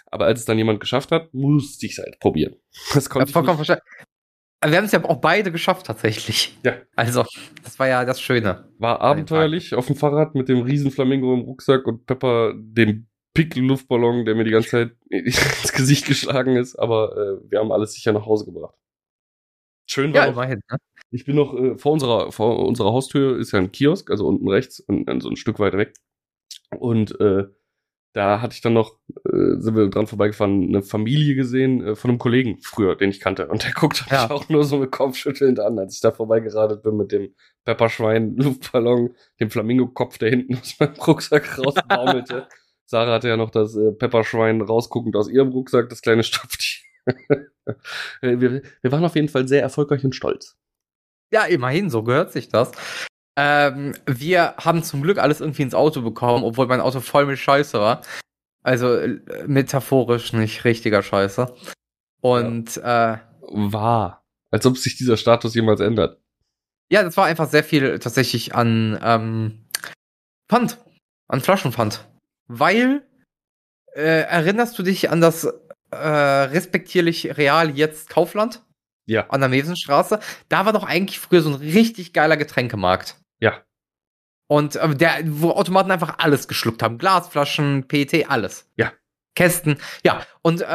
Aber als es dann jemand geschafft hat, musste ich es halt probieren. Das konnte ja, vollkommen verstanden. Wir haben es ja auch beide geschafft tatsächlich. Ja. Also, das war ja das Schöne. War abenteuerlich auf dem Fahrrad mit dem riesen Flamingo im Rucksack und Pepper dem Pick-Luftballon, der mir die ganze Zeit ins Gesicht geschlagen ist, aber äh, wir haben alles sicher nach Hause gebracht. Schön war ja, immerhin, ne? Ich bin noch äh, vor unserer vor unserer Haustür ist ja ein Kiosk, also unten rechts und, und so ein Stück weiter weg. Und äh, da hatte ich dann noch, äh, sind wir dran vorbeigefahren, eine Familie gesehen äh, von einem Kollegen früher, den ich kannte. Und der guckte ja. mich auch nur so mit Kopfschüttelnd an, als ich da vorbeigeradet bin mit dem Pepperschwein, Luftballon, dem Flamingo-Kopf, der hinten aus meinem Rucksack rausbaumelte. Sarah hatte ja noch das äh, Pepperschwein rausguckend aus ihrem Rucksack, das kleine Stofftier. wir, wir waren auf jeden Fall sehr erfolgreich und stolz. Ja, immerhin, so gehört sich das. Ähm, wir haben zum Glück alles irgendwie ins Auto bekommen, obwohl mein Auto voll mit Scheiße war. Also äh, metaphorisch nicht richtiger Scheiße. Und ja. äh, war. Als ob sich dieser Status jemals ändert. Ja, das war einfach sehr viel tatsächlich an ähm, Pfand. An Flaschenpfand. Weil, äh, erinnerst du dich an das äh, respektierlich Real jetzt Kaufland? Ja. An der Mesenstraße. Da war doch eigentlich früher so ein richtig geiler Getränkemarkt. Ja. Und äh, der, wo Automaten einfach alles geschluckt haben. Glasflaschen, PET, alles. Ja. Kästen. Ja. Und äh,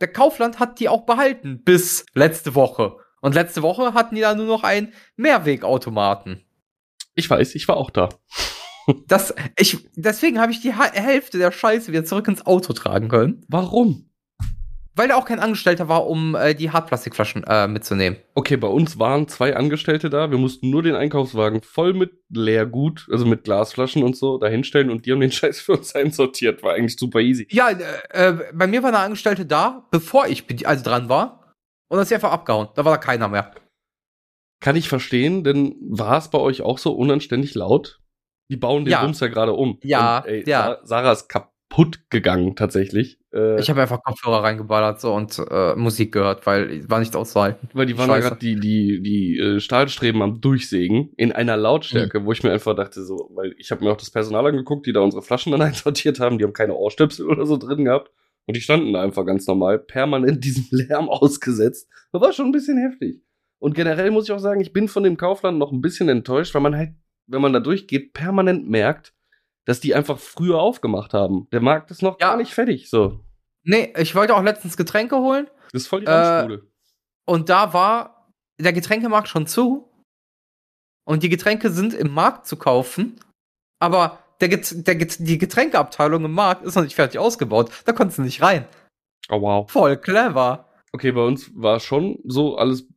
der Kaufland hat die auch behalten bis letzte Woche. Und letzte Woche hatten die da nur noch einen Mehrwegautomaten. Ich weiß, ich war auch da. Das, ich, deswegen habe ich die Hälfte der Scheiße wieder zurück ins Auto tragen können. Warum? Weil da auch kein Angestellter war, um äh, die Hartplastikflaschen äh, mitzunehmen. Okay, bei uns waren zwei Angestellte da. Wir mussten nur den Einkaufswagen voll mit Leergut, also mit Glasflaschen und so, dahinstellen und die haben den Scheiß für uns einsortiert. War eigentlich super easy. Ja, äh, äh, bei mir war eine Angestellte da, bevor ich also dran war. Und dann ist sie einfach abgehauen. Da war da keiner mehr. Kann ich verstehen, denn war es bei euch auch so unanständig laut? Die bauen den ja. Bums ja gerade um. Ja, und, ey, ja. Sarah ist kaputt kaputt gegangen, tatsächlich. Äh, ich habe einfach Kopfhörer reingeballert so und äh, Musik gehört, weil war nicht auszuhalten. Weil die waren gerade die, die, die äh, Stahlstreben am Durchsägen in einer Lautstärke, mhm. wo ich mir einfach dachte, so, weil ich habe mir auch das Personal angeguckt, die da unsere Flaschen dann einsortiert haben, die haben keine Ohrstöpsel oder so drin gehabt. Und die standen da einfach ganz normal, permanent diesem Lärm ausgesetzt. Das war schon ein bisschen heftig. Und generell muss ich auch sagen, ich bin von dem Kaufland noch ein bisschen enttäuscht, weil man halt, wenn man da durchgeht, permanent merkt, dass die einfach früher aufgemacht haben. Der Markt ist noch ja. gar nicht fertig, so. Nee, ich wollte auch letztens Getränke holen. Das ist voll die Randschule. Äh, und da war der Getränkemarkt schon zu. Und die Getränke sind im Markt zu kaufen. Aber der Get der Get die Getränkeabteilung im Markt ist noch nicht fertig ausgebaut. Da konntest du nicht rein. Oh wow. Voll clever. Okay, bei uns war schon so alles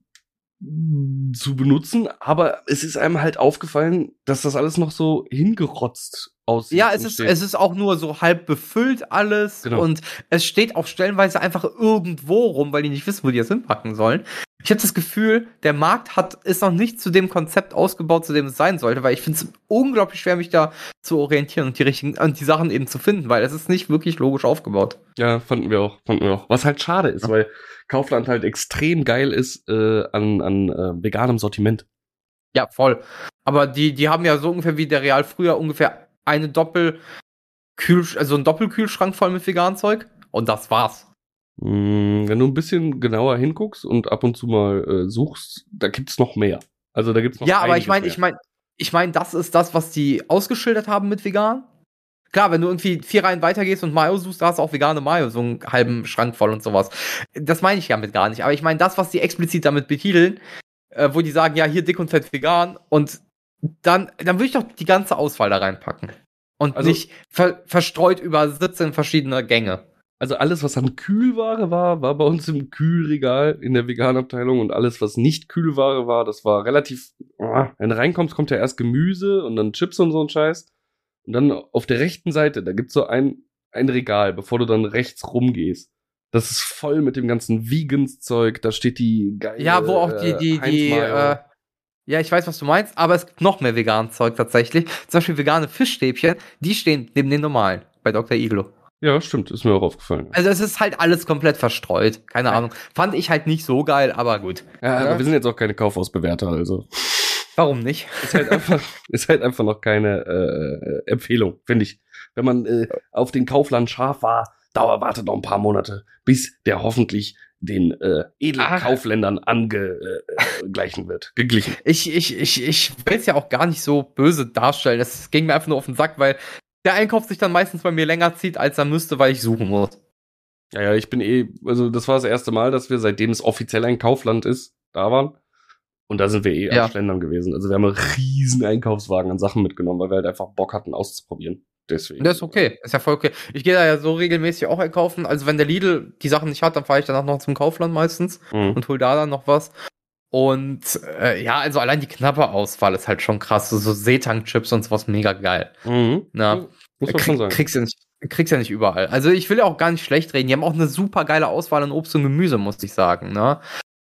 zu benutzen, aber es ist einem halt aufgefallen, dass das alles noch so hingerotzt aussieht. Ja, es ist, es ist auch nur so halb befüllt alles genau. und es steht auch stellenweise einfach irgendwo rum, weil die nicht wissen, wo die das hinpacken sollen. Ich habe das Gefühl, der Markt hat ist noch nicht zu dem Konzept ausgebaut, zu dem es sein sollte, weil ich finde es unglaublich schwer, mich da zu orientieren und die richtigen und die Sachen eben zu finden, weil es ist nicht wirklich logisch aufgebaut. Ja, fanden wir auch, fanden wir auch. Was halt schade ist, ja. weil Kaufland halt extrem geil ist äh, an, an äh, veganem Sortiment. Ja, voll. Aber die, die haben ja so ungefähr wie der Real früher ungefähr eine Doppel also ein Doppelkühlschrank voll mit veganem Zeug und das war's. Mm, wenn du ein bisschen genauer hinguckst und ab und zu mal äh, suchst, da gibt's noch mehr. Also da gibt's noch Ja, aber ich meine, ich meine, ich meine, das ist das, was die ausgeschildert haben mit vegan. Klar, wenn du irgendwie vier Reihen weitergehst und Mayo suchst, da hast du auch vegane Mayo, so einen halben Schrank voll und sowas. Das meine ich damit gar nicht. Aber ich meine, das, was die explizit damit betiteln, äh, wo die sagen, ja, hier dick und fett vegan und dann, dann würde ich doch die ganze Auswahl da reinpacken. Und also, nicht ver verstreut über 17 verschiedene Gänge. Also alles, was an Kühlware war, war bei uns im Kühlregal in der Veganabteilung und alles, was nicht Kühlware war, das war relativ, wenn du reinkommst, kommt ja erst Gemüse und dann Chips und so ein Scheiß. Und dann auf der rechten Seite, da gibt's so ein, ein Regal, bevor du dann rechts rumgehst. Das ist voll mit dem ganzen Vegans-Zeug, da steht die geile Ja, wo auch die, die, die, äh, ja, ich weiß, was du meinst, aber es gibt noch mehr veganes Zeug tatsächlich. Zum Beispiel vegane Fischstäbchen, die stehen neben den normalen bei Dr. Iglo. Ja, stimmt, ist mir auch aufgefallen. Also es ist halt alles komplett verstreut. Keine ja. Ahnung. Fand ich halt nicht so geil, aber gut. Ja, aber wir sind jetzt auch keine Kaufhausbewerter, also. Warum nicht? Ist halt einfach, ist halt einfach noch keine äh, Empfehlung, finde ich. Wenn man äh, auf den Kaufland scharf war, dauert, wartet noch ein paar Monate, bis der hoffentlich den äh, edlen Ach. Kaufländern angeglichen äh, wird, geglichen. Ich, ich, ich, ich will es ja auch gar nicht so böse darstellen. Das ging mir einfach nur auf den Sack, weil der Einkauf sich dann meistens bei mir länger zieht, als er müsste, weil ich suchen muss. Ja, ja, ich bin eh, also das war das erste Mal, dass wir, seitdem es offiziell ein Kaufland ist, da waren. Und da sind wir eh ja. am Schlendern gewesen. Also wir haben einen riesen Einkaufswagen an Sachen mitgenommen, weil wir halt einfach Bock hatten auszuprobieren. Deswegen. Das ist okay, ist ja voll okay. Ich gehe da ja so regelmäßig auch einkaufen. Also wenn der Lidl die Sachen nicht hat, dann fahre ich danach noch zum Kaufland meistens mhm. und hol da dann noch was. Und äh, ja, also allein die knappe Auswahl ist halt schon krass. So, so Seetang-Chips und sowas mega geil. Mhm. Na, Muss man krieg, schon sagen. Kriegst du nicht, kriegst ja nicht überall. Also ich will ja auch gar nicht schlecht reden. Die haben auch eine super geile Auswahl an Obst und Gemüse, muss ich sagen. Ne?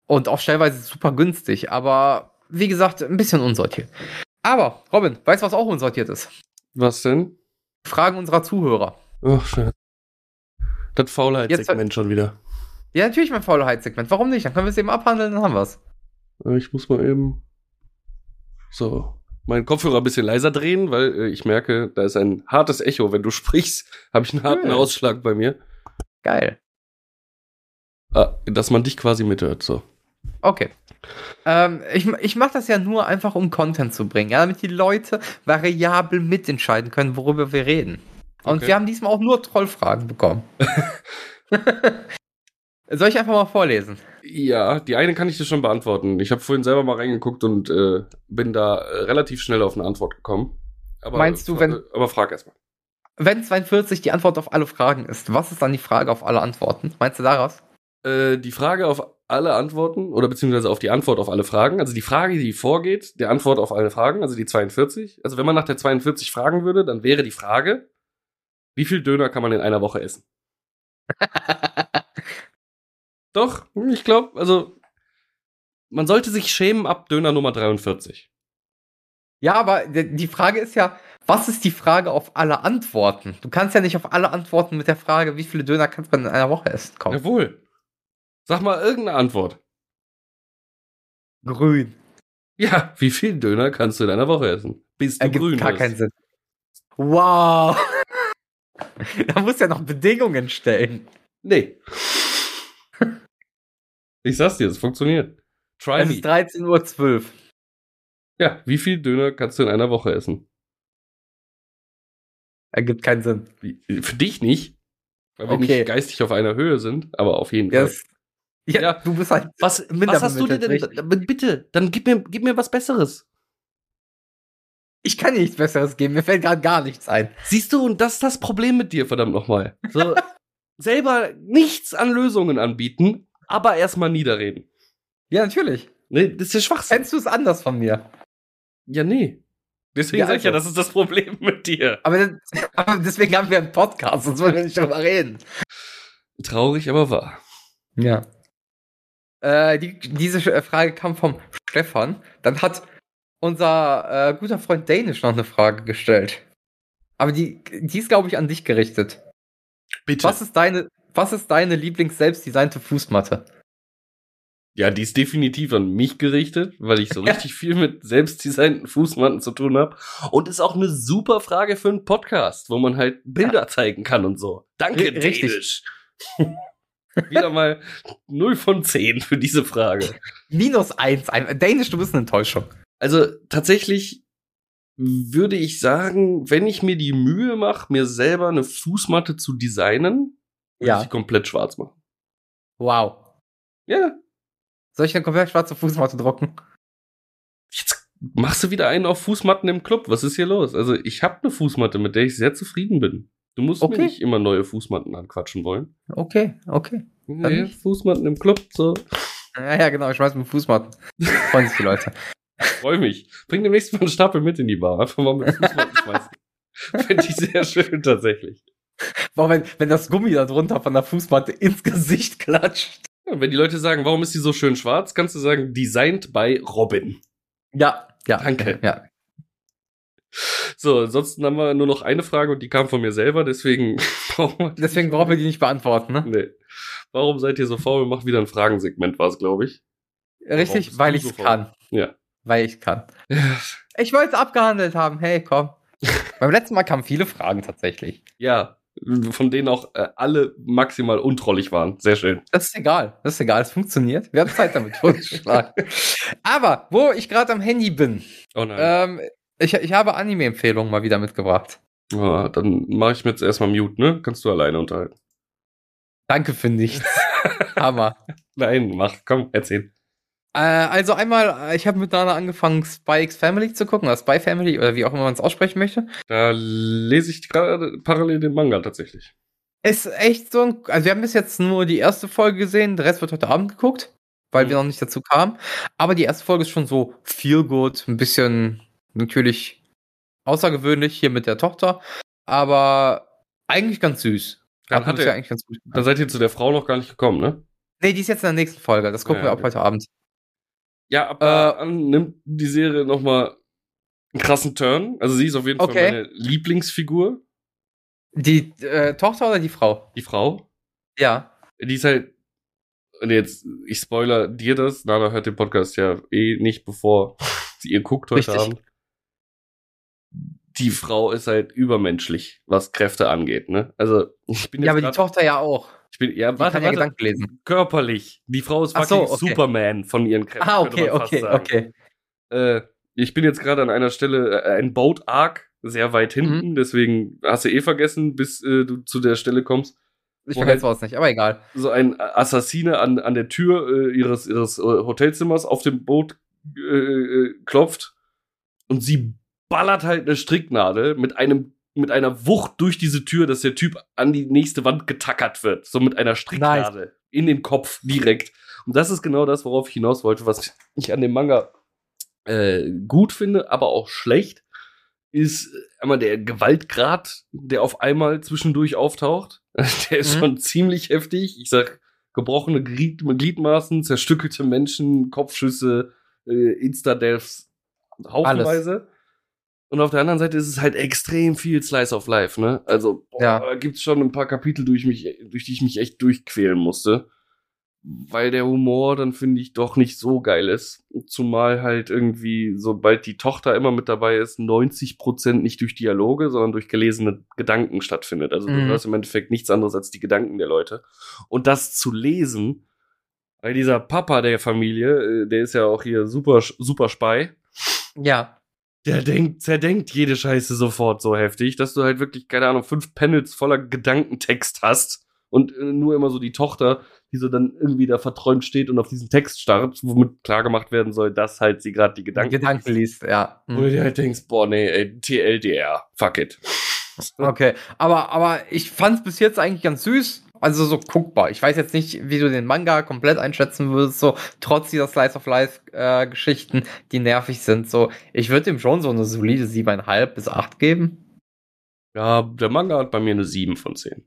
Und auch stellweise super günstig. Aber wie gesagt, ein bisschen unsortiert. Aber, Robin, weißt du, was auch unsortiert ist? Was denn? Fragen unserer Zuhörer. Ach, schön. Das Faulheitssegment schon wieder. Ja, natürlich mein Faulheitssegment. Warum nicht? Dann können wir es eben abhandeln, dann haben wir es. Äh, ich muss mal eben so meinen Kopfhörer ein bisschen leiser drehen, weil äh, ich merke, da ist ein hartes Echo. Wenn du sprichst, habe ich einen harten cool. Ausschlag bei mir. Geil. Ah, dass man dich quasi mithört, so. Okay. Ähm, ich ich mache das ja nur einfach, um Content zu bringen, ja, damit die Leute variabel mitentscheiden können, worüber wir reden. Und okay. wir haben diesmal auch nur Trollfragen bekommen. Soll ich einfach mal vorlesen? Ja, die eine kann ich dir schon beantworten. Ich habe vorhin selber mal reingeguckt und äh, bin da äh, relativ schnell auf eine Antwort gekommen. Aber, Meinst du, wenn. Aber frag erstmal. Wenn 42 die Antwort auf alle Fragen ist, was ist dann die Frage auf alle Antworten? Meinst du daraus? Äh, die Frage auf alle Antworten oder beziehungsweise auf die Antwort auf alle Fragen. Also die Frage, die vorgeht, der Antwort auf alle Fragen, also die 42. Also wenn man nach der 42 fragen würde, dann wäre die Frage, wie viel Döner kann man in einer Woche essen? Doch, ich glaube, also man sollte sich schämen ab Döner Nummer 43. Ja, aber die Frage ist ja, was ist die Frage auf alle Antworten? Du kannst ja nicht auf alle Antworten mit der Frage, wie viele Döner kannst man in einer Woche essen, kommen. Jawohl. Sag mal irgendeine Antwort. Grün. Ja, wie viel Döner kannst du in einer Woche essen? Bis du Ergibt grün gar bist. keinen Sinn. Wow. da muss ja noch Bedingungen stellen. Nee. Ich sag's dir, es funktioniert. Try es me. ist 13.12 Uhr. Ja, wie viel Döner kannst du in einer Woche essen? Ergibt keinen Sinn. Für dich nicht, weil wir okay. nicht geistig auf einer Höhe sind, aber auf jeden yes. Fall. Ja, ja, du bist halt. Was, was hast du denn? Richtig. Bitte, dann gib mir, gib mir was Besseres. Ich kann dir nichts Besseres geben, mir fällt gerade gar nichts ein. Siehst du, und das ist das Problem mit dir, verdammt nochmal. So, selber nichts an Lösungen anbieten, aber erstmal niederreden. Ja, natürlich. Nee, das ist ja Schwachsinn. Kennst du es anders von mir? Ja, nee. Deswegen ja, sag ich ja, also. das ist das Problem mit dir. Aber, aber deswegen haben wir einen Podcast, sonst wollen wir nicht drüber reden. Traurig, aber wahr. Ja. Äh, die, diese Frage kam vom Stefan. Dann hat unser äh, guter Freund Danish noch eine Frage gestellt. Aber die, die ist, glaube ich, an dich gerichtet. Bitte. Was ist deine, was ist deine Lieblings-selbstdesignte Fußmatte? Ja, die ist definitiv an mich gerichtet, weil ich so richtig viel mit selbstdesignten Fußmatten zu tun habe. Und ist auch eine super Frage für einen Podcast, wo man halt Bilder ja. zeigen kann und so. Danke, R richtig. Wieder mal 0 von 10 für diese Frage. Minus 1. Danish, du bist eine Enttäuschung. Also tatsächlich würde ich sagen, wenn ich mir die Mühe mache, mir selber eine Fußmatte zu designen, ja. ich sie komplett schwarz machen. Wow. Ja, soll ich eine komplett schwarze Fußmatte drucken? Jetzt machst du wieder einen auf Fußmatten im Club. Was ist hier los? Also, ich habe eine Fußmatte, mit der ich sehr zufrieden bin. Du musst okay. mir nicht immer neue Fußmatten anquatschen wollen. Okay, okay. Nee, Fußmatten im Club, so. Ja, ja, genau, ich schmeiß mit Fußmatten. Freuen sich die Leute. Freu mich. Bring demnächst mal einen Stapel mit in die Bar. Einfach mal mit Fußmatten schmeißen. Fände ich sehr schön, tatsächlich. Boah, wenn, wenn das Gummi da drunter von der Fußmatte ins Gesicht klatscht. Ja, wenn die Leute sagen, warum ist die so schön schwarz, kannst du sagen, designed by Robin. Ja, ja. Danke. Ja. So, ansonsten haben wir nur noch eine Frage und die kam von mir selber, deswegen brauchen wir. Deswegen brauchen wir die nicht beantworten, ne? Nee. Warum seid ihr so faul? Mach wieder ein Fragensegment, war es, glaube ich. Richtig, weil ich es so kann. Ja. Weil ich kann. Ich wollte es abgehandelt haben. Hey, komm. Beim letzten Mal kamen viele Fragen tatsächlich. Ja, von denen auch äh, alle maximal untrollig waren. Sehr schön. Das ist egal. Das ist egal. Es funktioniert. Wir haben Zeit damit vorgeschlagen. Aber wo ich gerade am Handy bin, oh nein. Ähm, ich, ich habe Anime-Empfehlungen mal wieder mitgebracht. Oh, dann mache ich mir jetzt erstmal Mute, ne? Kannst du alleine unterhalten. Danke für nichts. Hammer. Nein, mach, komm, erzähl. Äh, also einmal, äh, ich habe mit Dana angefangen, Spikes Family zu gucken, oder Spy Family, oder wie auch immer man es aussprechen möchte. Da lese ich gerade parallel den Manga tatsächlich. Ist echt so ein, also wir haben bis jetzt nur die erste Folge gesehen, der Rest wird heute Abend geguckt, weil mhm. wir noch nicht dazu kamen. Aber die erste Folge ist schon so feel good, ein bisschen natürlich außergewöhnlich hier mit der Tochter, aber eigentlich ganz süß. Dann, hat er, ja eigentlich ganz gut dann seid ihr zu der Frau noch gar nicht gekommen, ne? Nee, die ist jetzt in der nächsten Folge. Das gucken ja, wir ab heute Abend. Ja, ab da äh, nimmt die Serie nochmal einen krassen Turn. Also sie ist auf jeden okay. Fall meine Lieblingsfigur. Die äh, Tochter oder die Frau? Die Frau. Ja. Die ist halt. Und jetzt, ich spoiler dir das. Nana hört den Podcast ja eh nicht, bevor sie ihr guckt heute Richtig. Abend. Die Frau ist halt übermenschlich, was Kräfte angeht, ne? Also, ich bin jetzt. Ja, aber die Tochter ja auch. Ich bin, ja, warte, warte, lesen. Körperlich. Die Frau ist fucking so, okay. Superman von ihren Kräften. Ah, okay, okay, okay. Äh, ich bin jetzt gerade an einer Stelle, äh, ein Boat Arc, sehr weit hinten, mhm. deswegen hast du eh vergessen, bis äh, du zu der Stelle kommst. Ich vergesse halt was nicht, aber egal. So ein Assassine an, an der Tür äh, ihres, ihres äh, Hotelzimmers auf dem Boot äh, klopft und sie ballert halt eine Stricknadel mit einem mit einer Wucht durch diese Tür, dass der Typ an die nächste Wand getackert wird. So mit einer Stricknadel nice. in den Kopf direkt. Und das ist genau das, worauf ich hinaus wollte, was ich an dem Manga äh, gut finde, aber auch schlecht, ist einmal der Gewaltgrad, der auf einmal zwischendurch auftaucht. Der ist mhm. schon ziemlich heftig. Ich sag, gebrochene Glied Gliedmaßen, zerstückelte Menschen, Kopfschüsse, äh, Insta-Deaths, haufenweise. Alles. Und auf der anderen Seite ist es halt extrem viel Slice of Life, ne? Also, boah, ja. da gibt's schon ein paar Kapitel, durch, mich, durch die ich mich echt durchquälen musste. Weil der Humor dann, finde ich, doch nicht so geil ist. Zumal halt irgendwie, sobald die Tochter immer mit dabei ist, 90% nicht durch Dialoge, sondern durch gelesene Gedanken stattfindet. Also mhm. du hörst im Endeffekt nichts anderes als die Gedanken der Leute. Und das zu lesen, weil dieser Papa der Familie, äh, der ist ja auch hier super, super Spy. Ja der denkt, zerdenkt jede Scheiße sofort so heftig, dass du halt wirklich, keine Ahnung, fünf Panels voller Gedankentext hast und äh, nur immer so die Tochter, die so dann irgendwie da verträumt steht und auf diesen Text starrt, womit klar gemacht werden soll, dass halt sie gerade die Gedanken, Gedanken liest, ja. Mhm. Wo du dir halt denkst, boah, nee, ey, TLDR, fuck it. Okay, aber, aber ich fand's bis jetzt eigentlich ganz süß. Also so guckbar. Ich weiß jetzt nicht, wie du den Manga komplett einschätzen würdest, so trotz dieser Slice of Life äh, Geschichten, die nervig sind. So, ich würde ihm schon so eine solide 7,5 bis 8 geben. Ja, der Manga hat bei mir eine 7 von 10.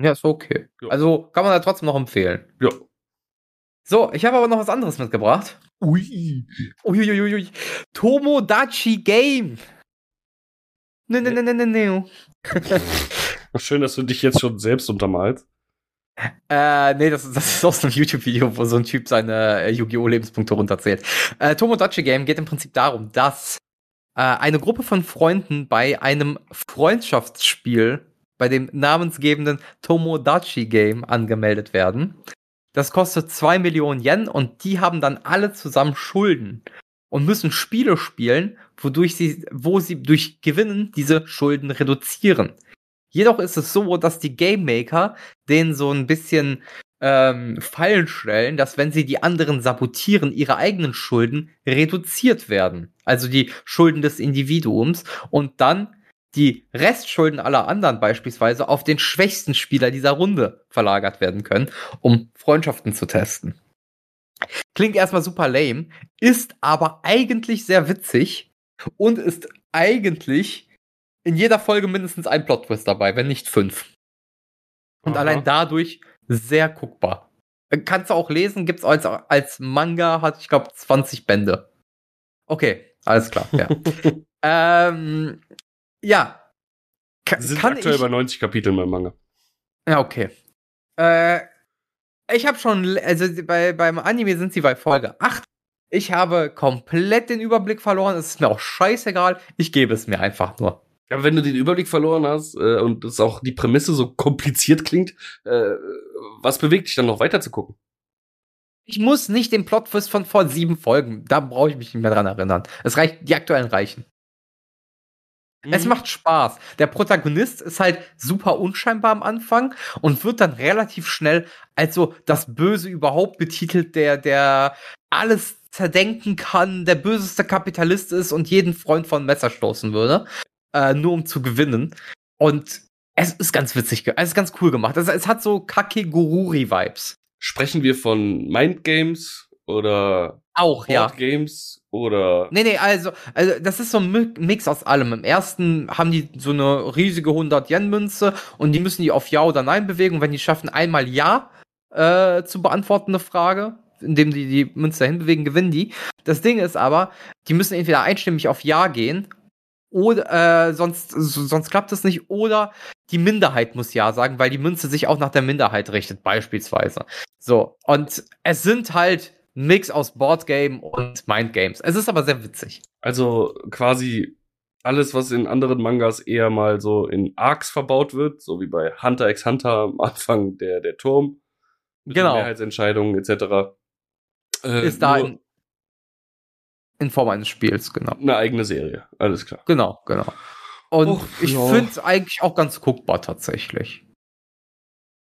Ja, ist okay. Ja. Also kann man da trotzdem noch empfehlen. Ja. So, ich habe aber noch was anderes mitgebracht. Ui. Uiuiui. Tomodachi Game. Ne, ne, ne, ne, ne, ne. Schön, dass du dich jetzt schon selbst untermalst. Äh, nee, das, das ist aus einem YouTube-Video, wo so ein Typ seine äh, Yu-Gi-Oh! Lebenspunkte runterzählt. Äh, Tomodachi Game geht im Prinzip darum, dass äh, eine Gruppe von Freunden bei einem Freundschaftsspiel bei dem namensgebenden Tomodachi Game angemeldet werden. Das kostet zwei Millionen Yen und die haben dann alle zusammen Schulden und müssen Spiele spielen, wodurch sie, wo sie durch Gewinnen diese Schulden reduzieren. Jedoch ist es so, dass die Game Maker denen so ein bisschen ähm, Fallen stellen, dass wenn sie die anderen sabotieren, ihre eigenen Schulden reduziert werden. Also die Schulden des Individuums und dann die Restschulden aller anderen beispielsweise auf den schwächsten Spieler dieser Runde verlagert werden können, um Freundschaften zu testen. Klingt erstmal super lame, ist aber eigentlich sehr witzig und ist eigentlich in jeder Folge mindestens ein Plot-Twist dabei, wenn nicht fünf. Und Aha. allein dadurch sehr guckbar. Kannst du auch lesen, gibt's als, als Manga, hat ich glaube 20 Bände. Okay, alles klar, ja. ähm, ja. Ka sind kann aktuell ich, bei 90 Kapiteln beim Manga. Ja, okay. Äh, ich habe schon, also bei, beim Anime sind sie bei Folge 8. Ich habe komplett den Überblick verloren. Es ist mir auch scheißegal. Ich gebe es mir einfach nur. Ja, wenn du den Überblick verloren hast äh, und das auch die Prämisse so kompliziert klingt, äh, was bewegt dich dann noch weiter zu gucken? Ich muss nicht den Plotwist von vor sieben Folgen. Da brauche ich mich nicht mehr dran erinnern. Es reicht, die aktuellen reichen. Mhm. Es macht Spaß. Der Protagonist ist halt super unscheinbar am Anfang und wird dann relativ schnell als so das Böse überhaupt betitelt, der, der alles zerdenken kann, der böseste Kapitalist ist und jeden Freund von Messer stoßen würde, äh, nur um zu gewinnen. Und es ist ganz witzig, es ist ganz cool gemacht. Es, es hat so Kakegururi-Vibes. Sprechen wir von Mind Games oder auch, ja. Games oder. Nee, nee, also, also, das ist so ein Mix aus allem. Im ersten haben die so eine riesige 100-Yen-Münze und die müssen die auf Ja oder Nein bewegen. Und wenn die schaffen, einmal Ja äh, zu beantworten, eine Frage, indem die die Münze dahin bewegen, gewinnen die. Das Ding ist aber, die müssen entweder einstimmig auf Ja gehen oder äh, sonst sonst klappt es nicht oder die Minderheit muss ja sagen, weil die Münze sich auch nach der Minderheit richtet beispielsweise. So und es sind halt Mix aus Boardgame und Mindgames. Es ist aber sehr witzig. Also quasi alles, was in anderen Mangas eher mal so in Arcs verbaut wird, so wie bei Hunter x Hunter am Anfang der, der Turm. Mit genau. Mehrheitsentscheidungen etc. Äh, ist da in, in, Form eines Spiels, genau. Eine eigene Serie, alles klar. Genau, genau. Und Och, ich ja. finde es eigentlich auch ganz guckbar tatsächlich.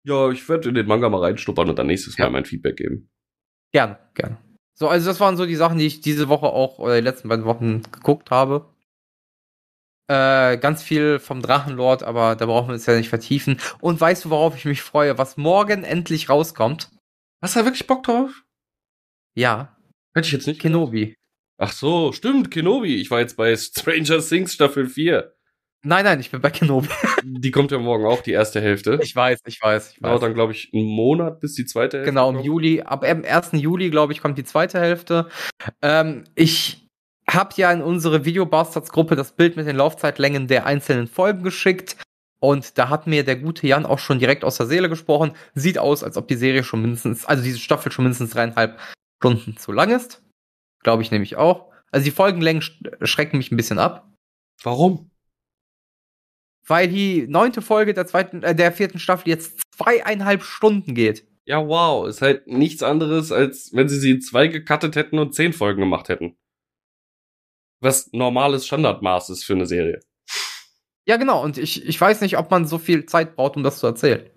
Ja, ich werde in den Manga mal reinschnuppern und dann nächstes ja. Mal mein Feedback geben. Gerne, gerne. So, also das waren so die Sachen, die ich diese Woche auch oder die letzten beiden Wochen geguckt habe. Äh, ganz viel vom Drachenlord, aber da brauchen wir uns ja nicht vertiefen. Und weißt du, worauf ich mich freue? Was morgen endlich rauskommt? Hast du da wirklich Bock drauf? Ja. Hätte ich jetzt nicht. Kenobi. Ach so, stimmt, Kenobi. Ich war jetzt bei Stranger Things Staffel 4. Nein, nein, ich bin bei Kenobi. die kommt ja morgen auch, die erste Hälfte. Ich weiß, ich weiß, ich weiß. Dauert dann, glaube ich, einen Monat bis die zweite Hälfte. Genau, im kommt. Juli, ab dem 1. Juli, glaube ich, kommt die zweite Hälfte. Ähm, ich habe ja in unsere Videobastards-Gruppe das Bild mit den Laufzeitlängen der einzelnen Folgen geschickt. Und da hat mir der gute Jan auch schon direkt aus der Seele gesprochen. Sieht aus, als ob die Serie schon mindestens, also diese Staffel schon mindestens dreieinhalb Stunden zu lang ist. Glaube ich nämlich auch. Also die Folgenlängen schrecken mich ein bisschen ab. Warum? weil die neunte Folge der zweiten, äh, der vierten Staffel jetzt zweieinhalb Stunden geht. Ja, wow. Ist halt nichts anderes, als wenn sie sie in zwei gecuttet hätten und zehn Folgen gemacht hätten. Was normales Standardmaß ist für eine Serie. Ja, genau. Und ich, ich weiß nicht, ob man so viel Zeit braucht, um das zu erzählen.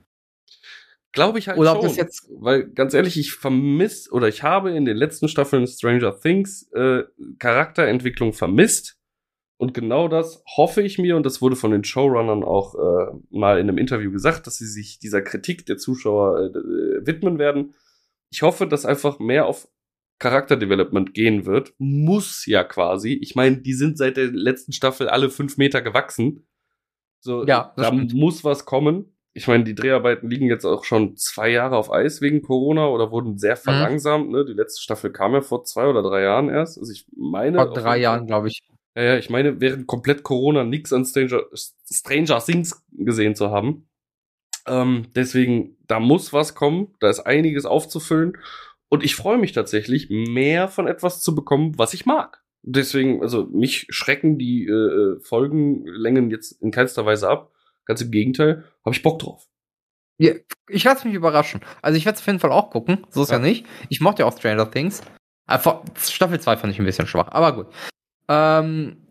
Glaube ich halt oder schon. Ob das jetzt weil ganz ehrlich, ich vermisse oder ich habe in den letzten Staffeln Stranger Things äh, Charakterentwicklung vermisst Und genau das hoffe ich mir, und das wurde von den Showrunnern auch äh, mal in einem Interview gesagt, dass sie sich dieser Kritik der Zuschauer äh, äh widmen werden. Ich hoffe, dass einfach mehr auf Charakterdevelopment gehen wird. Muss ja quasi. Ich meine, die sind seit der letzten Staffel alle fünf Meter gewachsen. So, ja, da stimmt. muss was kommen. Ich meine, die Dreharbeiten liegen jetzt auch schon zwei Jahre auf Eis wegen Corona oder wurden sehr mhm. verlangsamt. Mhm. Ne? Die letzte Staffel kam ja vor zwei oder drei Jahren erst. Also ich meine. Vor drei Jahren, glaube ich. Ja, ja, ich meine, während komplett Corona nichts an Stranger, Stranger Things gesehen zu haben. Ähm, deswegen, da muss was kommen. Da ist einiges aufzufüllen. Und ich freue mich tatsächlich, mehr von etwas zu bekommen, was ich mag. Deswegen, also mich schrecken die äh, äh Folgenlängen jetzt in keinster Weise ab. Ganz im Gegenteil, habe ich Bock drauf. Ja, ich lasse mich überraschen. Also ich werde es auf jeden Fall auch gucken, so ist ja. ja nicht. Ich mochte ja auch Stranger Things. Äh, Staffel 2 fand ich ein bisschen schwach, aber gut. Ähm,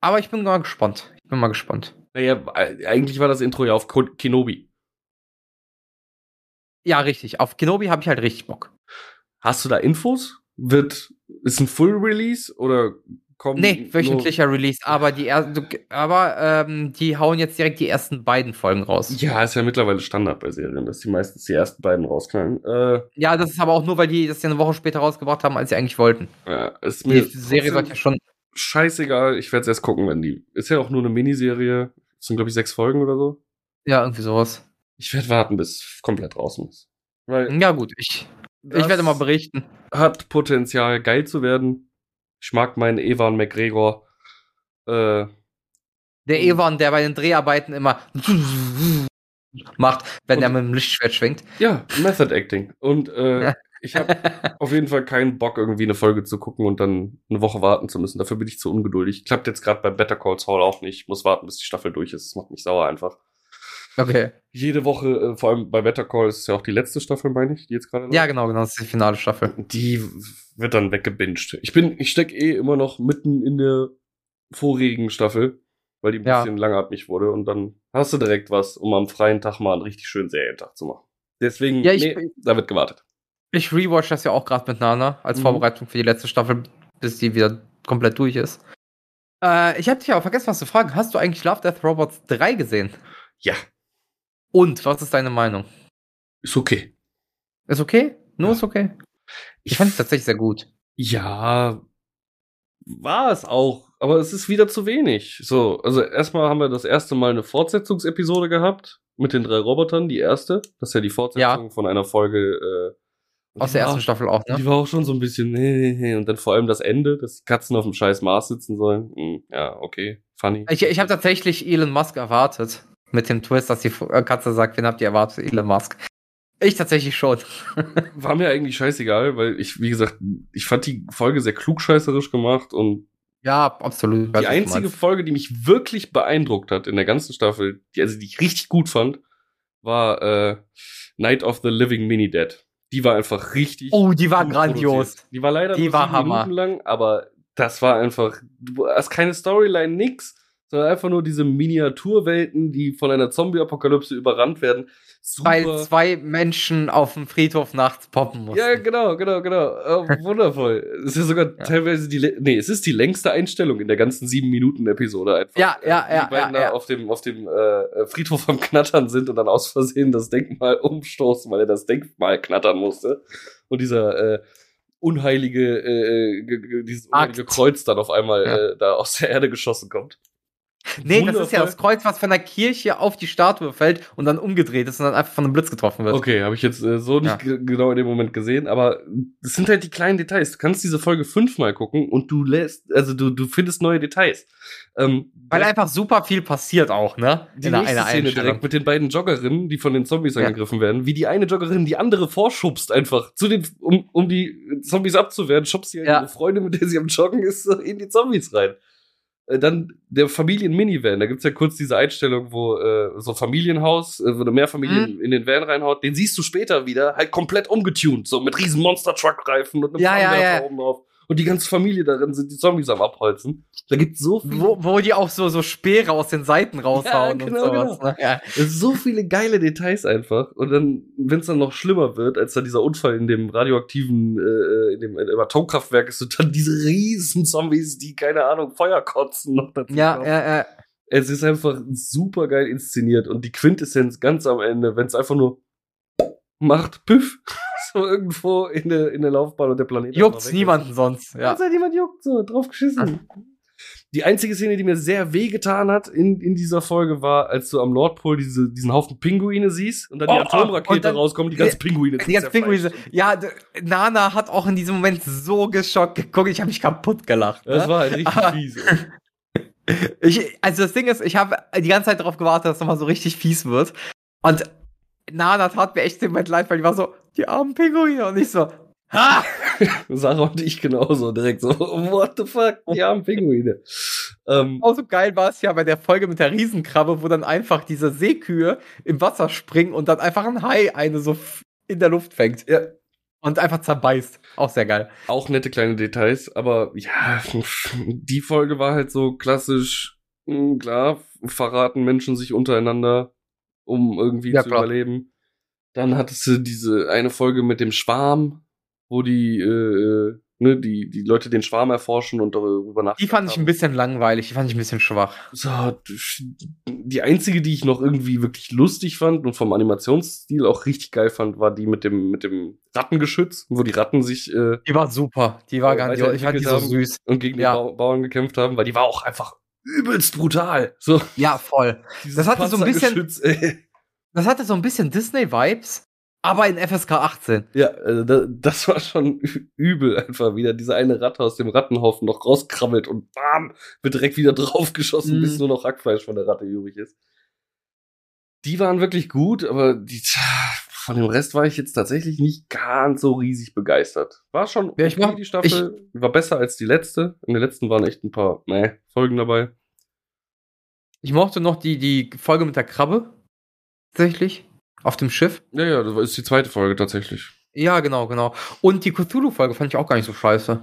aber ich bin mal gespannt. Ich bin mal gespannt. Naja, eigentlich war das Intro ja auf Kenobi. Ja, richtig. Auf Kenobi habe ich halt richtig Bock. Hast du da Infos? Wird, ist ein Full Release oder kommt. Nee, wöchentlicher Release, aber die aber ähm, die hauen jetzt direkt die ersten beiden Folgen raus. Ja, ist ja mittlerweile Standard bei Serien, dass die meistens die ersten beiden rausknallen. Äh, ja, das ist aber auch nur, weil die das ja eine Woche später rausgebracht haben, als sie eigentlich wollten. Ja, ist mir die Serie sollte ja schon. Scheißegal, ich werde es erst gucken, wenn die. Ist ja auch nur eine Miniserie. Das sind, glaube ich, sechs Folgen oder so. Ja, irgendwie sowas. Ich werde warten, bis komplett draußen ist. Weil ja, gut, ich, ich werde mal berichten. Hat Potenzial, geil zu werden. Ich mag meinen Evan McGregor. Äh, der Evan, der bei den Dreharbeiten immer macht, wenn er mit dem Lichtschwert schwingt. Ja, Method Acting. Und äh, ich habe auf jeden Fall keinen Bock, irgendwie eine Folge zu gucken und dann eine Woche warten zu müssen. Dafür bin ich zu ungeduldig. Klappt jetzt gerade bei Better Call Saul auch nicht. Ich muss warten, bis die Staffel durch ist. Das macht mich sauer einfach. Okay. Jede Woche, äh, vor allem bei Better Call ist ja auch die letzte Staffel, meine ich, die jetzt gerade. Ja, genau, genau, das ist die finale Staffel. Die wird dann weggebinged. Ich bin, ich stecke eh immer noch mitten in der vorigen Staffel, weil die ein ja. bisschen langatmig wurde und dann hast du direkt was, um am freien Tag mal einen richtig schönen Serientag zu machen. Deswegen, ja, ich, nee, da wird gewartet. Ich rewatch das ja auch gerade mit Nana als mhm. Vorbereitung für die letzte Staffel, bis die wieder komplett durch ist. Äh, ich habe dich aber vergessen, was zu fragen. Hast du eigentlich Love Death Robots 3 gesehen? Ja. Und, was ist deine Meinung? Ist okay. Ist okay? Nur ja. ist okay? Ich, fand es tatsächlich sehr gut. Ja, war es auch, aber es ist wieder zu wenig. So, also erstmal haben wir das erste Mal eine Fortsetzungsepisode gehabt mit den drei Robotern, die erste. Das ist ja die Fortsetzung ja. von einer Folge. Äh, Aus der ersten war, Staffel auch, ne? Die war auch schon so ein bisschen, und dann vor allem das Ende, dass die Katzen auf dem scheiß Mars sitzen sollen. Hm, ja, okay, funny. Ich, ich habe tatsächlich Elon Musk erwartet. Mit dem Twist, dass die äh, Katze sagt, wen habt ihr erwartet? Elon Musk. Ich tatsächlich schon. War mir eigentlich scheißegal, weil ich, wie gesagt, ich fand die Folge sehr klugscheißerisch gemacht und ja, absolut. Die einzige Folge, die mich wirklich beeindruckt hat in der ganzen Staffel, die, also die ich richtig gut fand, war äh, Night of the Living Mini Dead. Die war einfach richtig. Oh, die war grandios. Produziert. Die war leider die nur war Hammer. Minuten lang, aber das war einfach. Du hast keine Storyline, nix sondern einfach nur diese Miniaturwelten, die von einer Zombie-Apokalypse überrannt werden. Super. Weil zwei Menschen auf dem Friedhof nachts poppen mussten. Ja, genau, genau, genau. Oh, wundervoll. Es ist sogar ja. teilweise die, nee, es ist die längste Einstellung in der ganzen sieben Minuten Episode einfach. Ja, ja, ja. Die beiden ja, ja. auf dem, auf dem äh, Friedhof am Knattern sind und dann aus Versehen das Denkmal umstoßen, weil er das Denkmal knattern musste. Und dieser, äh, unheilige, äh, äh dieses unheilige Kreuz dann auf einmal ja. äh, da aus der Erde geschossen kommt. Nee, Wundervoll. das ist ja das Kreuz, was von der Kirche auf die Statue fällt und dann umgedreht ist und dann einfach von einem Blitz getroffen wird. Okay, habe ich jetzt äh, so nicht ja. genau in dem Moment gesehen, aber das sind halt die kleinen Details. Du kannst diese Folge fünfmal gucken und du lässt, also du, du findest neue Details. Ähm, Weil einfach super viel passiert auch, ne? Die in nächste einer Szene direkt mit den beiden Joggerinnen, die von den Zombies ja. angegriffen werden, wie die eine Joggerin die andere vorschubst einfach, zu den, um, um die Zombies abzuwehren, schubst sie halt ja. ihre Freundin, mit der sie am Joggen ist, in die Zombies rein. Äh, dann der Familien-Minivan. Da gibt's ja kurz diese Einstellung, wo äh, so Familienhaus, äh, wo eine Mehrfamilien mhm. in den Van reinhaut. Den siehst du später wieder, halt komplett umgetunt, so mit riesen Monster-Truck-Reifen und einem ja, ja, ja. oben drauf. Und die ganze Familie darin sind die Zombies am Abholzen. Da gibt so viel. Wo, wo die auch so, so Speere aus den Seiten raushauen ja, genau, und sowas. Genau. Ne? Ja. So viele geile Details einfach. Und dann, wenn es dann noch schlimmer wird, als dann dieser Unfall in dem radioaktiven, äh, in dem, im Atomkraftwerk ist, und dann diese riesen Zombies, die, keine Ahnung, Feuer kotzen noch dazu. Ja, ja, ja. Es ist einfach super geil inszeniert und die Quintessenz ganz am Ende, wenn es einfach nur macht, püff, so irgendwo in der, in der Laufbahn und der Planet. Juckt's niemanden sonst, ja. Als niemand juckt, so, drauf geschissen. Die einzige Szene, die mir sehr wehgetan hat in, in dieser Folge, war, als du am Nordpol diese, diesen Haufen Pinguine siehst und dann oh, die Atomrakete dann, rauskommt, die ganzen Pinguine. Die ganzen Pinguine. Ja, Nana hat auch in diesem Moment so geschockt geguckt, ich habe mich kaputt gelacht. Ne? Das war halt richtig fies. Ich, also das Ding ist, ich habe die ganze Zeit darauf gewartet, dass es nochmal so richtig fies wird. Und Nana tat mir echt im Moment leid, weil die war so, die armen Pinguine. Und ich so, Ha! Sarah und ich genauso direkt so, what the fuck, die armen Pinguine. Ähm, auch so geil war es ja bei der Folge mit der Riesenkrabbe, wo dann einfach diese Seekühe im Wasser springen und dann einfach ein Hai eine so in der Luft fängt. Ja. Und einfach zerbeißt. Auch sehr geil. Auch nette kleine Details, aber ja, die Folge war halt so klassisch, hm, klar, verraten Menschen sich untereinander, um irgendwie ja, zu klar. überleben. Dann hattest du diese eine Folge mit dem Schwarm, wo die, äh, ne, die, die Leute den Schwarm erforschen und darüber nachdenken. Die fand ich ein bisschen langweilig, die fand ich ein bisschen schwach. So, die einzige, die ich noch irgendwie wirklich lustig fand und vom Animationsstil auch richtig geil fand, war die mit dem, mit dem Rattengeschütz, wo die Ratten sich. Äh, die war super, die war ganz, ich fand die so süß. Und gegen ja. die Bauern gekämpft haben, weil die war auch einfach übelst brutal. So. Ja, voll. Das hatte so ein bisschen. Ey. Das hatte so ein bisschen Disney-Vibes, aber in FSK 18. Ja, also das war schon übel einfach wieder. Diese eine Ratte aus dem Rattenhaufen noch rauskrabbelt und bam, wird direkt wieder draufgeschossen, mm. bis mhm. nur noch Hackfleisch von der Ratte übrig ist. Die waren wirklich gut, aber die, von dem Rest war ich jetzt tatsächlich nicht ganz so riesig begeistert. War schon ja, ich okay, die Staffel, ich, war besser als die letzte. In der letzten waren echt ein paar, nee, Folgen dabei. Ich mochte noch die, die Folge mit der Krabbe. Tatsächlich. Auf dem Schiff? Ja, ja, das ist die zweite Folge tatsächlich. Ja, genau, genau. Und die Cthulhu-Folge fand ich auch gar nicht so scheiße.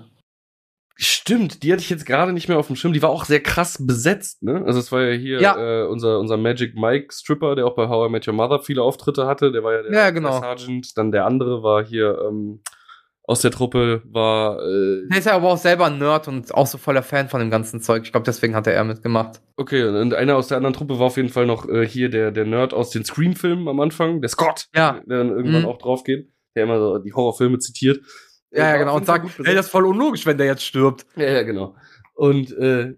Stimmt, die hatte ich jetzt gerade nicht mehr auf dem Schirm. Die war auch sehr krass besetzt, ne? Also es war ja hier ja. Äh, unser, unser Magic Mike Stripper, der auch bei How I Met Your Mother viele Auftritte hatte. Der war ja der, ja, genau. der Sergeant. Dann der andere war hier ähm, aus der Truppe war. Äh, der ist ja aber auch selber ein Nerd und auch so voller Fan von dem ganzen Zeug. Ich glaube, deswegen hat er mitgemacht. Okay, und einer aus der anderen Truppe war auf jeden Fall noch äh, hier der, der Nerd aus den Scream-Filmen am Anfang, der Scott, ja. der dann irgendwann mhm. auch drauf geht, der immer so die Horrorfilme zitiert. Ja, ja, genau, und sagt, ey, das ist voll unlogisch, wenn der jetzt stirbt. Ja, ja, genau. Und äh,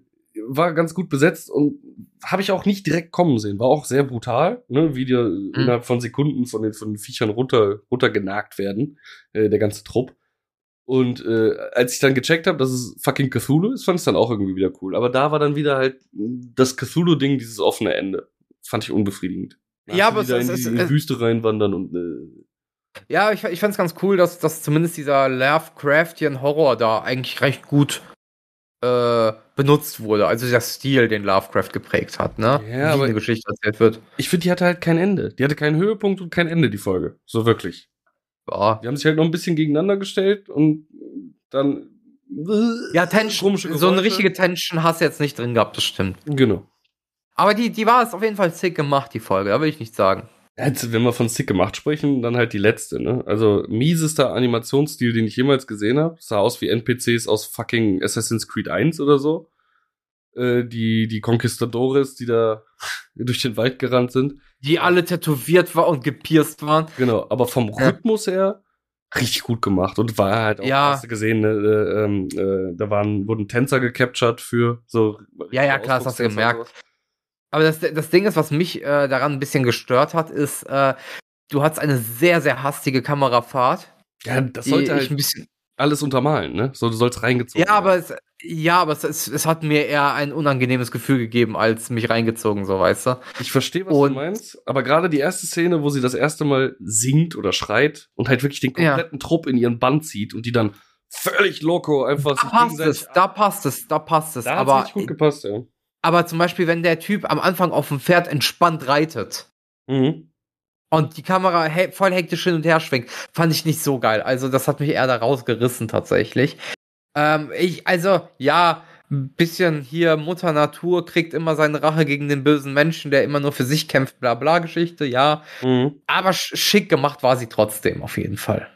war ganz gut besetzt und habe ich auch nicht direkt kommen sehen. War auch sehr brutal, ne? wie die mhm. innerhalb von Sekunden von den, von den Viechern runter, runtergenagt werden, äh, der ganze Trupp. Und äh, als ich dann gecheckt habe, dass es fucking Cthulhu ist, fand ich dann auch irgendwie wieder cool. Aber da war dann wieder halt das Cthulhu-Ding, dieses offene Ende. Fand ich unbefriedigend. Da ja, aber es, in die, in die Wüste reinwandern und äh, ja, ich, ich fand es ganz cool, dass, dass zumindest dieser Lovecraftian Horror da eigentlich recht gut äh, benutzt wurde. Also der Stil, den Lovecraft geprägt hat, ne? Ja, Wie aber eine Geschichte erzählt wird. Ich finde, die hatte halt kein Ende. Die hatte keinen Höhepunkt und kein Ende, die Folge. So wirklich. Ja. Die haben sich halt noch ein bisschen gegeneinander gestellt und dann. Ja, Tension. So eine richtige Tension hast du jetzt nicht drin gehabt, das stimmt. Genau. Aber die, die war es auf jeden Fall sick gemacht, die Folge, da will ich nicht sagen. Jetzt, wenn wir von sick gemacht sprechen, dann halt die letzte, ne? Also, miesester Animationsstil, den ich jemals gesehen habe. Sah aus wie NPCs aus fucking Assassin's Creed 1 oder so. Äh, die, die Conquistadores, die da durch den Wald gerannt sind. Die alle tätowiert war und gepierst waren. Genau, aber vom Rhythmus her richtig gut gemacht und war halt auch, ja. hast du gesehen, ne, äh, ähm, äh, da waren, wurden Tänzer gecaptured für so. Ja, ja, klar, das hast du gemerkt. Aber das, das Ding ist, was mich äh, daran ein bisschen gestört hat, ist, äh, du hattest eine sehr, sehr hastige Kamerafahrt. Ja, das sollte halt ein bisschen alles untermalen, ne? So, du sollst reingezogen Ja, aber es, ja, aber es, es, es, hat mir eher ein unangenehmes Gefühl gegeben, als mich reingezogen, so weißt du. Ich verstehe, was und, du meinst, aber gerade die erste Szene, wo sie das erste Mal singt oder schreit und halt wirklich den kompletten ja. Trupp in ihren Band zieht und die dann völlig loco einfach da passt es, da passt es, da passt es. Da aber hat gut gepasst, ja. Aber zum Beispiel, wenn der Typ am Anfang auf dem Pferd entspannt reitet. Mhm und die Kamera he voll hektisch hin und her schwenkt, fand ich nicht so geil. Also das hat mich eher da rausgerissen tatsächlich. Ähm, ich, also, ja, ein bisschen hier Mutter Natur kriegt immer seine Rache gegen den bösen Menschen, der immer nur für sich kämpft, bla bla Geschichte, ja. Mhm. Aber schick gemacht war sie trotzdem, auf jeden Fall.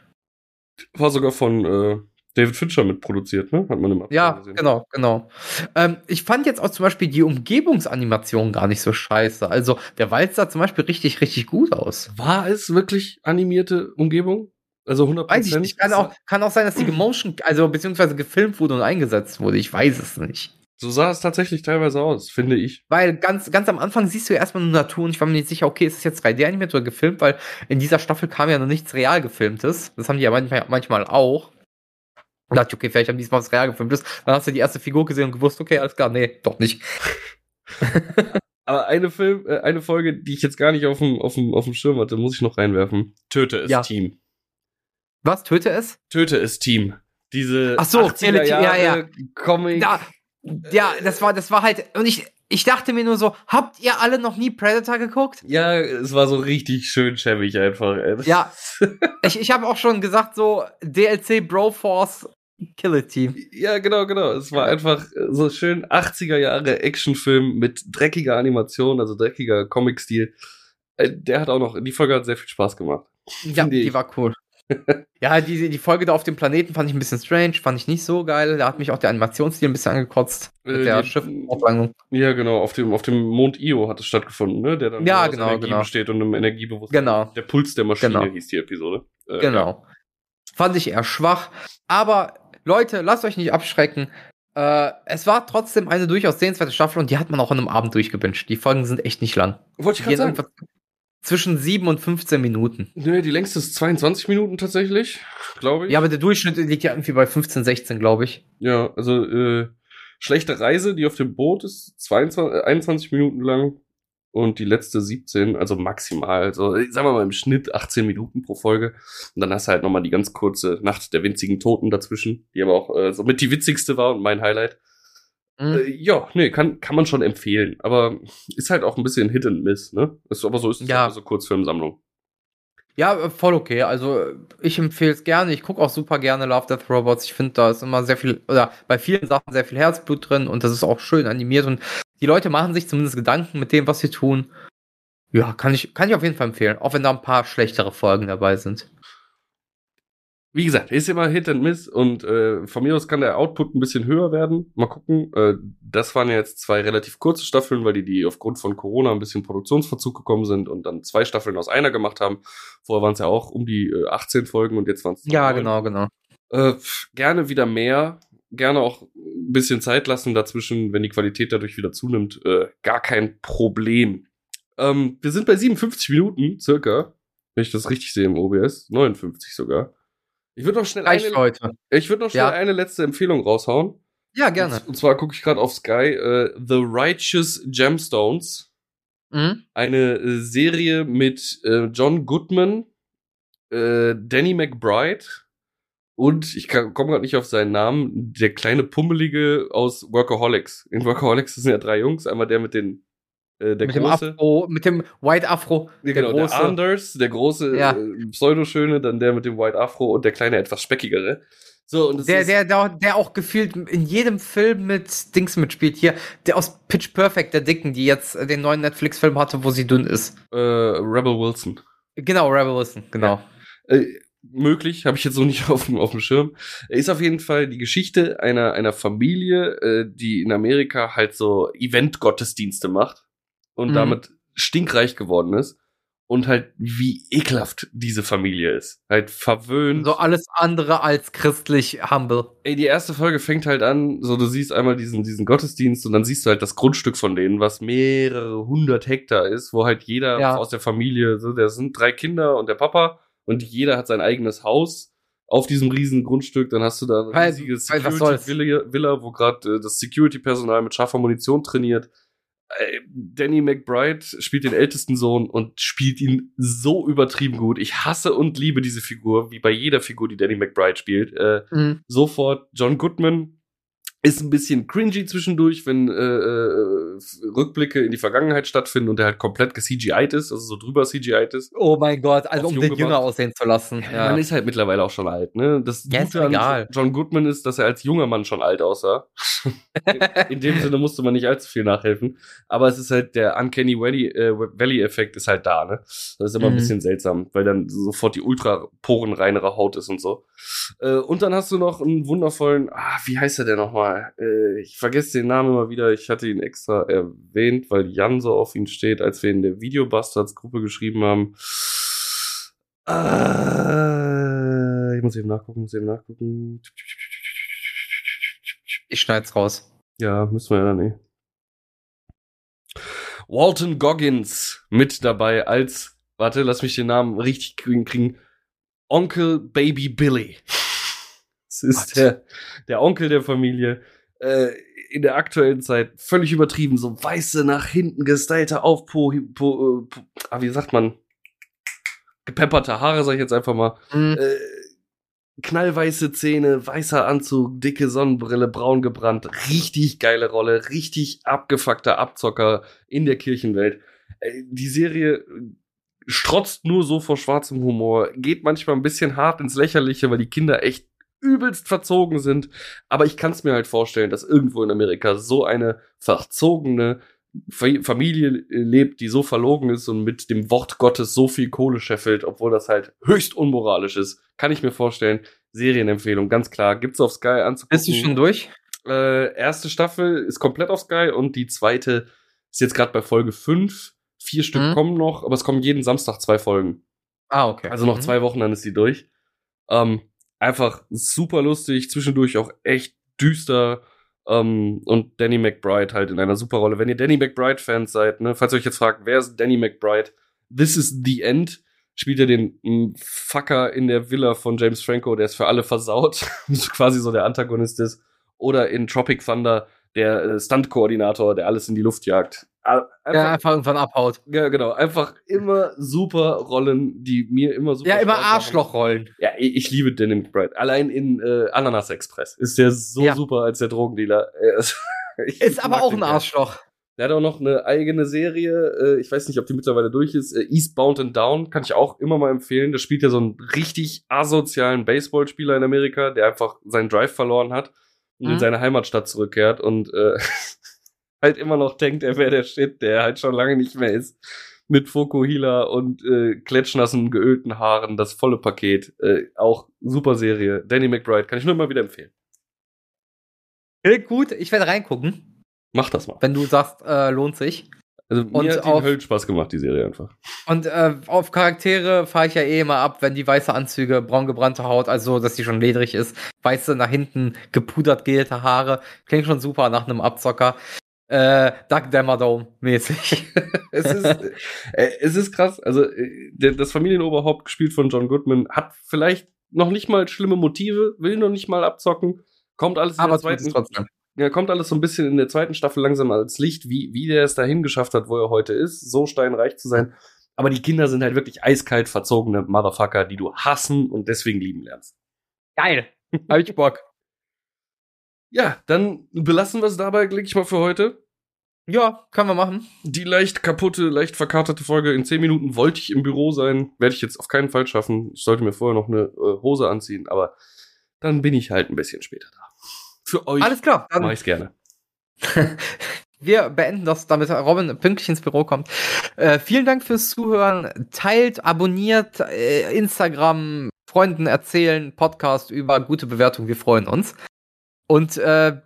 War sogar von äh, David Fincher mitproduziert, ne? Hat man immer. Ja, gesehen. genau, genau. Ähm, ich fand jetzt auch zum Beispiel die Umgebungsanimation gar nicht so scheiße. Also der Wald sah zum Beispiel richtig, richtig gut aus. War es wirklich animierte Umgebung? Also 100%? Weiß ich nicht. Kann auch, kann auch sein, dass die gemotion, also beziehungsweise gefilmt wurde und eingesetzt wurde. Ich weiß es nicht. So sah es tatsächlich teilweise aus, finde ich. Weil ganz, ganz am Anfang siehst du ja erstmal nur Natur und ich war mir nicht sicher, okay, ist es jetzt 3D animiert oder gefilmt, weil in dieser Staffel kam ja noch nichts real gefilmtes. Das haben die ja manchmal, manchmal auch. Und dachte ich, okay, vielleicht haben die diesmal was real gefilmt ist. Dann hast du die erste Figur gesehen und gewusst, okay, alles klar, nee, doch nicht. Aber eine Film, äh, eine Folge, die ich jetzt gar nicht auf dem, auf dem, auf dem Schirm hatte, muss ich noch reinwerfen. Töte es ja. Team. Was? Töte es? Töte es Team. Diese Ach so, 80er Jahre ja, ja. Comic. Da, ja, das war, das war halt, und ich, ich dachte mir nur so, habt ihr alle noch nie Predator geguckt? Ja, es war so richtig schön schäbig einfach. Ey. Ja, ich, ich habe auch schon gesagt, so DLC Broforce Kill It Team. Ja, genau, genau. Es war einfach so schön 80er Jahre Actionfilm mit dreckiger Animation, also dreckiger Comic-Stil. Äh, der hat auch noch, die Folge hat sehr viel Spaß gemacht. Ja, die war cool ja, die, die Folge da auf dem Planeten fand ich ein bisschen strange, fand ich nicht so geil. Da hat mich auch der Animationsstil ein bisschen angekotzt. Mit äh, der Schiffauflangung. Ja, genau. Auf dem, auf dem Mond Io hat es stattgefunden, ne? Der dann ja, aus genau, Energie genau. besteht und einem Energiebewusstsein. Genau. Der Puls der Maschine genau. hieß die Episode. Äh, genau. Ja. Fand ich eher schwach. Aber Leute, lasst euch nicht abschrecken. Äh, es war trotzdem eine durchaus sehenswerte Staffel und die hat man auch in einem Abend durchgewünscht. Die Folgen sind echt nicht lang. Wollte ich gerade sagen. Zwischen 7 und 15 Minuten. Nee, die längste ist 22 Minuten tatsächlich, glaube ich. Ja, aber der Durchschnitt liegt ja irgendwie bei 15, 16, glaube ich. Ja, also äh, schlechte Reise, die auf dem Boot ist 22, 21 äh, Minuten lang und die letzte 17, also maximal, also sagen wir mal im Schnitt 18 Minuten pro Folge. Und dann hast du halt nochmal die ganz kurze Nacht der winzigen Toten dazwischen, die aber auch äh, so mit die witzigste war und mein Highlight. Mhm. Äh, ja, nee, kann, kann man schon empfehlen. Aber ist halt auch ein bisschen Hit and Miss, ne? Ist, aber so ist es ja. halt so Kurzfilmsammlung. Ja, voll okay. Also ich empfehle es gerne. Ich gucke auch super gerne Love Death Robots. Ich finde, da ist immer sehr viel, oder bei vielen Sachen sehr viel Herzblut drin und das ist auch schön animiert und die Leute machen sich zumindest Gedanken mit dem, was sie tun. Ja, kann ich, kann ich auf jeden Fall empfehlen, auch wenn da ein paar schlechtere Folgen dabei sind wie gesagt, ist immer Hit and Miss und äh, von mir aus kann der Output ein bisschen höher werden. Mal gucken. Äh, das waren ja jetzt zwei relativ kurze Staffeln, weil die, die aufgrund von Corona ein bisschen Produktionsverzug gekommen sind und dann zwei Staffeln aus einer gemacht haben. Vorher waren es ja auch um die äh, 18 Folgen und jetzt waren es. Ja, genau, genau. Äh, gerne wieder mehr. Gerne auch ein bisschen Zeit lassen dazwischen, wenn die Qualität dadurch wieder zunimmt. Äh, gar kein Problem. Ähm, wir sind bei 57 Minuten circa, wenn ich das richtig sehe im OBS. 59 sogar. Ich würde noch schnell eine, heute. Ich würde noch schnell ja. eine letzte Empfehlung raushauen. Ja, gerne. Und, und zwar gucke ich gerade auf Sky äh, The Righteous Gemstones. Mhm. Eine äh, Serie mit äh, John Goodman, äh, Danny McBride und ich komme gerade nicht auf seinen Namen, der kleine Pummelige aus Workaholics. In Workaholics sind ja drei Jungs, einmal der mit den äh, der mit große, dem Afro, mit dem White Afro. Der genau, große. der Anders, der große, ja. äh, pseudoschöne, dann der mit dem White Afro und der kleine, etwas speckigere. So, und der, der, der, der auch gefühlt in jedem Film mit Dings mitspielt. Hier, der aus Pitch Perfect, der Dicken, die jetzt den neuen Netflix-Film hatte, wo sie dünn ist. Äh, Rebel Wilson. Genau, Rebel Wilson, genau. Ja. Äh, möglich, habe ich jetzt so nicht auf dem, auf dem Schirm. Ist auf jeden Fall die Geschichte einer, einer Familie, äh, die in Amerika halt so Event-Gottesdienste macht und mhm. damit stinkreich geworden ist und halt wie ekelhaft diese Familie ist. Halt verwöhnt. So alles andere als christlich humble. Ey, die erste Folge fängt halt an, so du siehst einmal diesen, diesen Gottesdienst und dann siehst du halt das Grundstück von denen, was mehrere hundert Hektar ist, wo halt jeder ja. aus der Familie, so, da sind drei Kinder und der Papa und jeder hat sein eigenes Haus auf diesem riesen Grundstück. Dann hast du da eine riesige Security-Villa, wo gerade äh, das Security-Personal mit scharfer Munition trainiert. Äh, Danny McBride spielt den ältesten Sohn und spielt ihn so übertrieben gut. Ich hasse und liebe diese Figur, wie bei jeder Figur, die Danny McBride spielt. Äh, mhm. Sofort John Goodman Ist ein bisschen cringy zwischendurch, wenn äh, äh, Rückblicke in die Vergangenheit stattfinden und der halt komplett CGI'd ist, also so drüber CGI'd ist. Oh mein Gott, also um den jünger aussehen zu lassen. Ja, Man ist halt mittlerweile auch schon alt, ne? Das ja, Gute an John Goodman ist, dass er als junger Mann schon alt aussah. in, in, dem Sinne musste man nicht allzu viel nachhelfen. Aber es ist halt der Uncanny Valley-Effekt äh, ist halt da, ne? Das ist immer mhm. ein bisschen seltsam, weil dann sofort die ultra porenreinere Haut ist und so. Äh, und dann hast du noch einen wundervollen, ah, wie heißt er denn nochmal? Äh, ich vergesse den Namen immer wieder. Ich hatte ihn extra erwähnt, weil Jan so auf ihn steht, als wir in der Videobastards-Gruppe geschrieben haben. Äh, ich muss eben nachgucken, muss eben nachgucken. Ich schneid's raus. Ja, müssen wir ja dann eh. Walton Goggins mit dabei als, warte, lass mich den Namen richtig kriegen, kriegen Onkel Baby Billy. Das ist der, der Onkel der Familie. Äh, in der aktuellen Zeit völlig übertrieben. So weiße, nach hinten gestylte Aufpo, po, po, ah, wie sagt man? Gepepperte Haare, sag ich jetzt einfach mal. Mhm. Äh, knallweiße Zähne, weißer Anzug, dicke Sonnenbrille, braun gebrannt. Richtig geile Rolle, richtig abgefuckter Abzocker in der Kirchenwelt. Äh, die Serie strotzt nur so vor schwarzem Humor, geht manchmal ein bisschen hart ins Lächerliche, weil die Kinder echt übelst verzogen sind. Aber ich kann es mir halt vorstellen, dass irgendwo in Amerika so eine verzogene Familie lebt, die so verlogen ist und mit dem Wort Gottes so viel Kohle scheffelt, obwohl das halt höchst unmoralisch ist. Kann ich mir vorstellen. Serienempfehlung, ganz klar. Gibt's auf Sky anzugucken. Bist du schon durch? Äh, erste Staffel ist komplett auf Sky und die zweite ist jetzt gerade bei Folge 5. Vier Stück mhm. kommen noch, aber es kommen jeden Samstag zwei Folgen. Ah, okay. Also noch mhm. zwei Wochen, dann ist die durch. Ähm, einfach super lustig, zwischendurch auch echt düster. Ähm, und Danny McBride halt in einer super Rolle. Wenn ihr Danny McBride-Fans seid, ne, falls ihr euch jetzt fragt, wer ist Danny McBride? This is the End. Spielt er den m, Fucker in der Villa von James Franco, der es für alle versaut, quasi so der Antagonist ist. Oder in Tropic Thunder der äh, Stunt-Koordinator, der alles in die Luft jagt. Einfach, ja, einfach irgendwann abhaut. Ja, genau. Einfach immer super Rollen, die mir immer super. Ja, immer Arschlochrollen. Ja, ich, ich, liebe Danny McBride. Allein in äh, Ananas Express ist der so ja. super als der Drogendealer. ist aber auch ein Arschloch. Der hat auch noch eine eigene Serie, äh, ich weiß nicht, ob die mittlerweile durch ist, äh, Eastbound and Down, kann ich auch immer mal empfehlen. Da spielt ja so einen richtig asozialen Baseballspieler in Amerika, der einfach seinen Drive verloren hat und mhm. in seine Heimatstadt zurückkehrt und äh, halt immer noch denkt, er wäre der Shit, der halt schon lange nicht mehr ist. Mit Fokuhila und äh, klatschnassen, geölten Haaren, das volle Paket. Äh, auch super Serie. Danny McBride, kann ich nur mal wieder empfehlen. Gut, ich werde reingucken. Mach das mal. Wenn du sagst, äh, lohnt sich. Also mir und hat die Höllen Spaß gemacht, die Serie einfach. Und äh, auf Charaktere fahre ich ja eh immer ab, wenn die weiße Anzüge, braun gebrannte Haut, also dass die schon ledrig ist, weiße nach hinten gepudert gelte Haare, klingt schon super nach einem Abzocker. Äh, Doug Demmerdome mäßig. es, ist, äh, es ist krass. Also äh, das Familienoberhaupt gespielt von John Goodman hat vielleicht noch nicht mal schlimme Motive, will noch nicht mal abzocken, kommt alles in Aber der zweiten trotzdem ja, kommt alles so ein bisschen in der zweiten Staffel langsam als Licht, wie, wie der es dahin geschafft hat, wo er heute ist, so steinreich zu sein. Aber die Kinder sind halt wirklich eiskalt verzogene Motherfucker, die du hassen und deswegen lieben lernst. Geil. Hab ich Bock. Ja, dann belassen wir es dabei, klicke ich mal für heute. Ja, können wir machen. Die leicht kaputte, leicht verkaterte Folge in 10 Minuten wollte ich im Büro sein. Werde ich jetzt auf keinen Fall schaffen. Ich sollte mir vorher noch eine äh, Hose anziehen, aber dann bin ich halt ein bisschen später da. Für euch. Alles klar. Dann mach ich's gerne. wir beenden das, damit Robin pünktlich ins Büro kommt. Äh, vielen Dank fürs Zuhören. Teilt, abonniert äh, Instagram, Freunden erzählen, Podcast über gute Bewertung. Wir freuen uns. Und äh,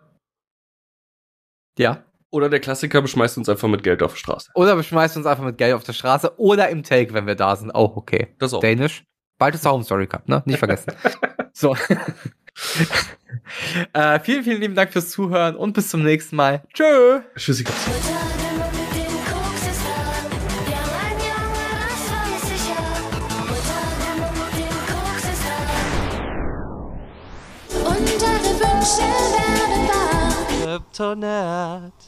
ja. Oder der Klassiker beschmeißt uns einfach mit Geld auf der Straße. Oder beschmeißt uns einfach mit Geld auf der Straße. Oder im Take, wenn wir da sind. Auch okay. Das auch. Dänisch. Bald ist der Home Story Cup, ne? Nicht vergessen. so. äh, vielen, vielen lieben Dank fürs Zuhören und bis zum nächsten Mal. Tschö. Tschüssi. Kryptonite.